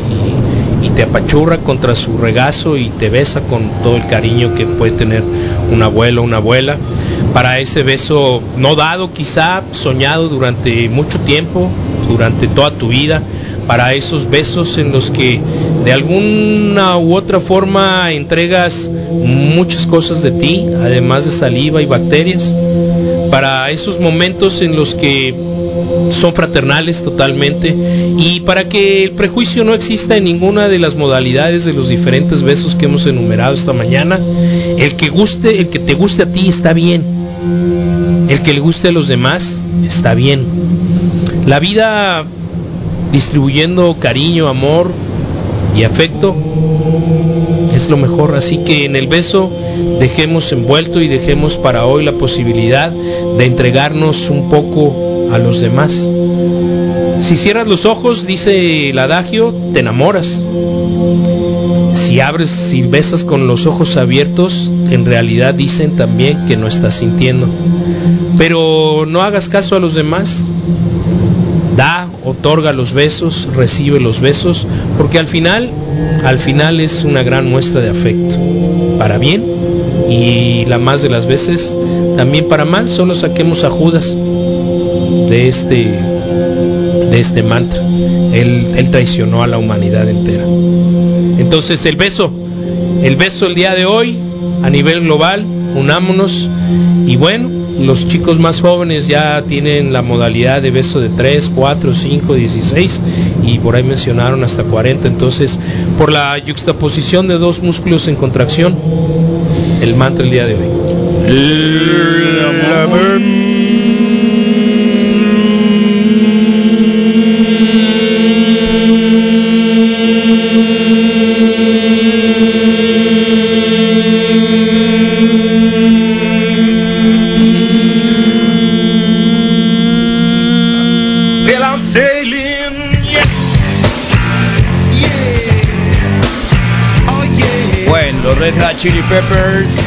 te apachurra contra su regazo y te besa con todo el cariño que puede tener un abuelo una abuela. Para ese beso no dado quizá, soñado durante mucho tiempo, durante toda tu vida, para esos besos en los que de alguna u otra forma entregas muchas cosas de ti, además de saliva y bacterias, para esos momentos en los que son fraternales totalmente y para que el prejuicio no exista en ninguna de las modalidades de los diferentes besos que hemos enumerado esta mañana, el que guste, el que te guste a ti está bien, el que le guste a los demás está bien. La vida distribuyendo cariño, amor y afecto es lo mejor. Así que en el beso dejemos envuelto y dejemos para hoy la posibilidad de entregarnos un poco a los demás. Si cierras los ojos, dice el adagio, te enamoras. Si abres, si besas con los ojos abiertos, en realidad dicen también que no estás sintiendo. Pero no hagas caso a los demás, da, otorga los besos, recibe los besos, porque al final, al final es una gran muestra de afecto, para bien y la más de las veces también para mal, solo saquemos a Judas de este de este mantra. Él, él traicionó a la humanidad entera. Entonces el beso, el beso el día de hoy a nivel global, unámonos y bueno, los chicos más jóvenes ya tienen la modalidad de beso de 3, 4, 5, 16 y por ahí mencionaron hasta 40. Entonces, por la yuxtaposición de dos músculos en contracción, el mantra el día de hoy. Chili Peppers.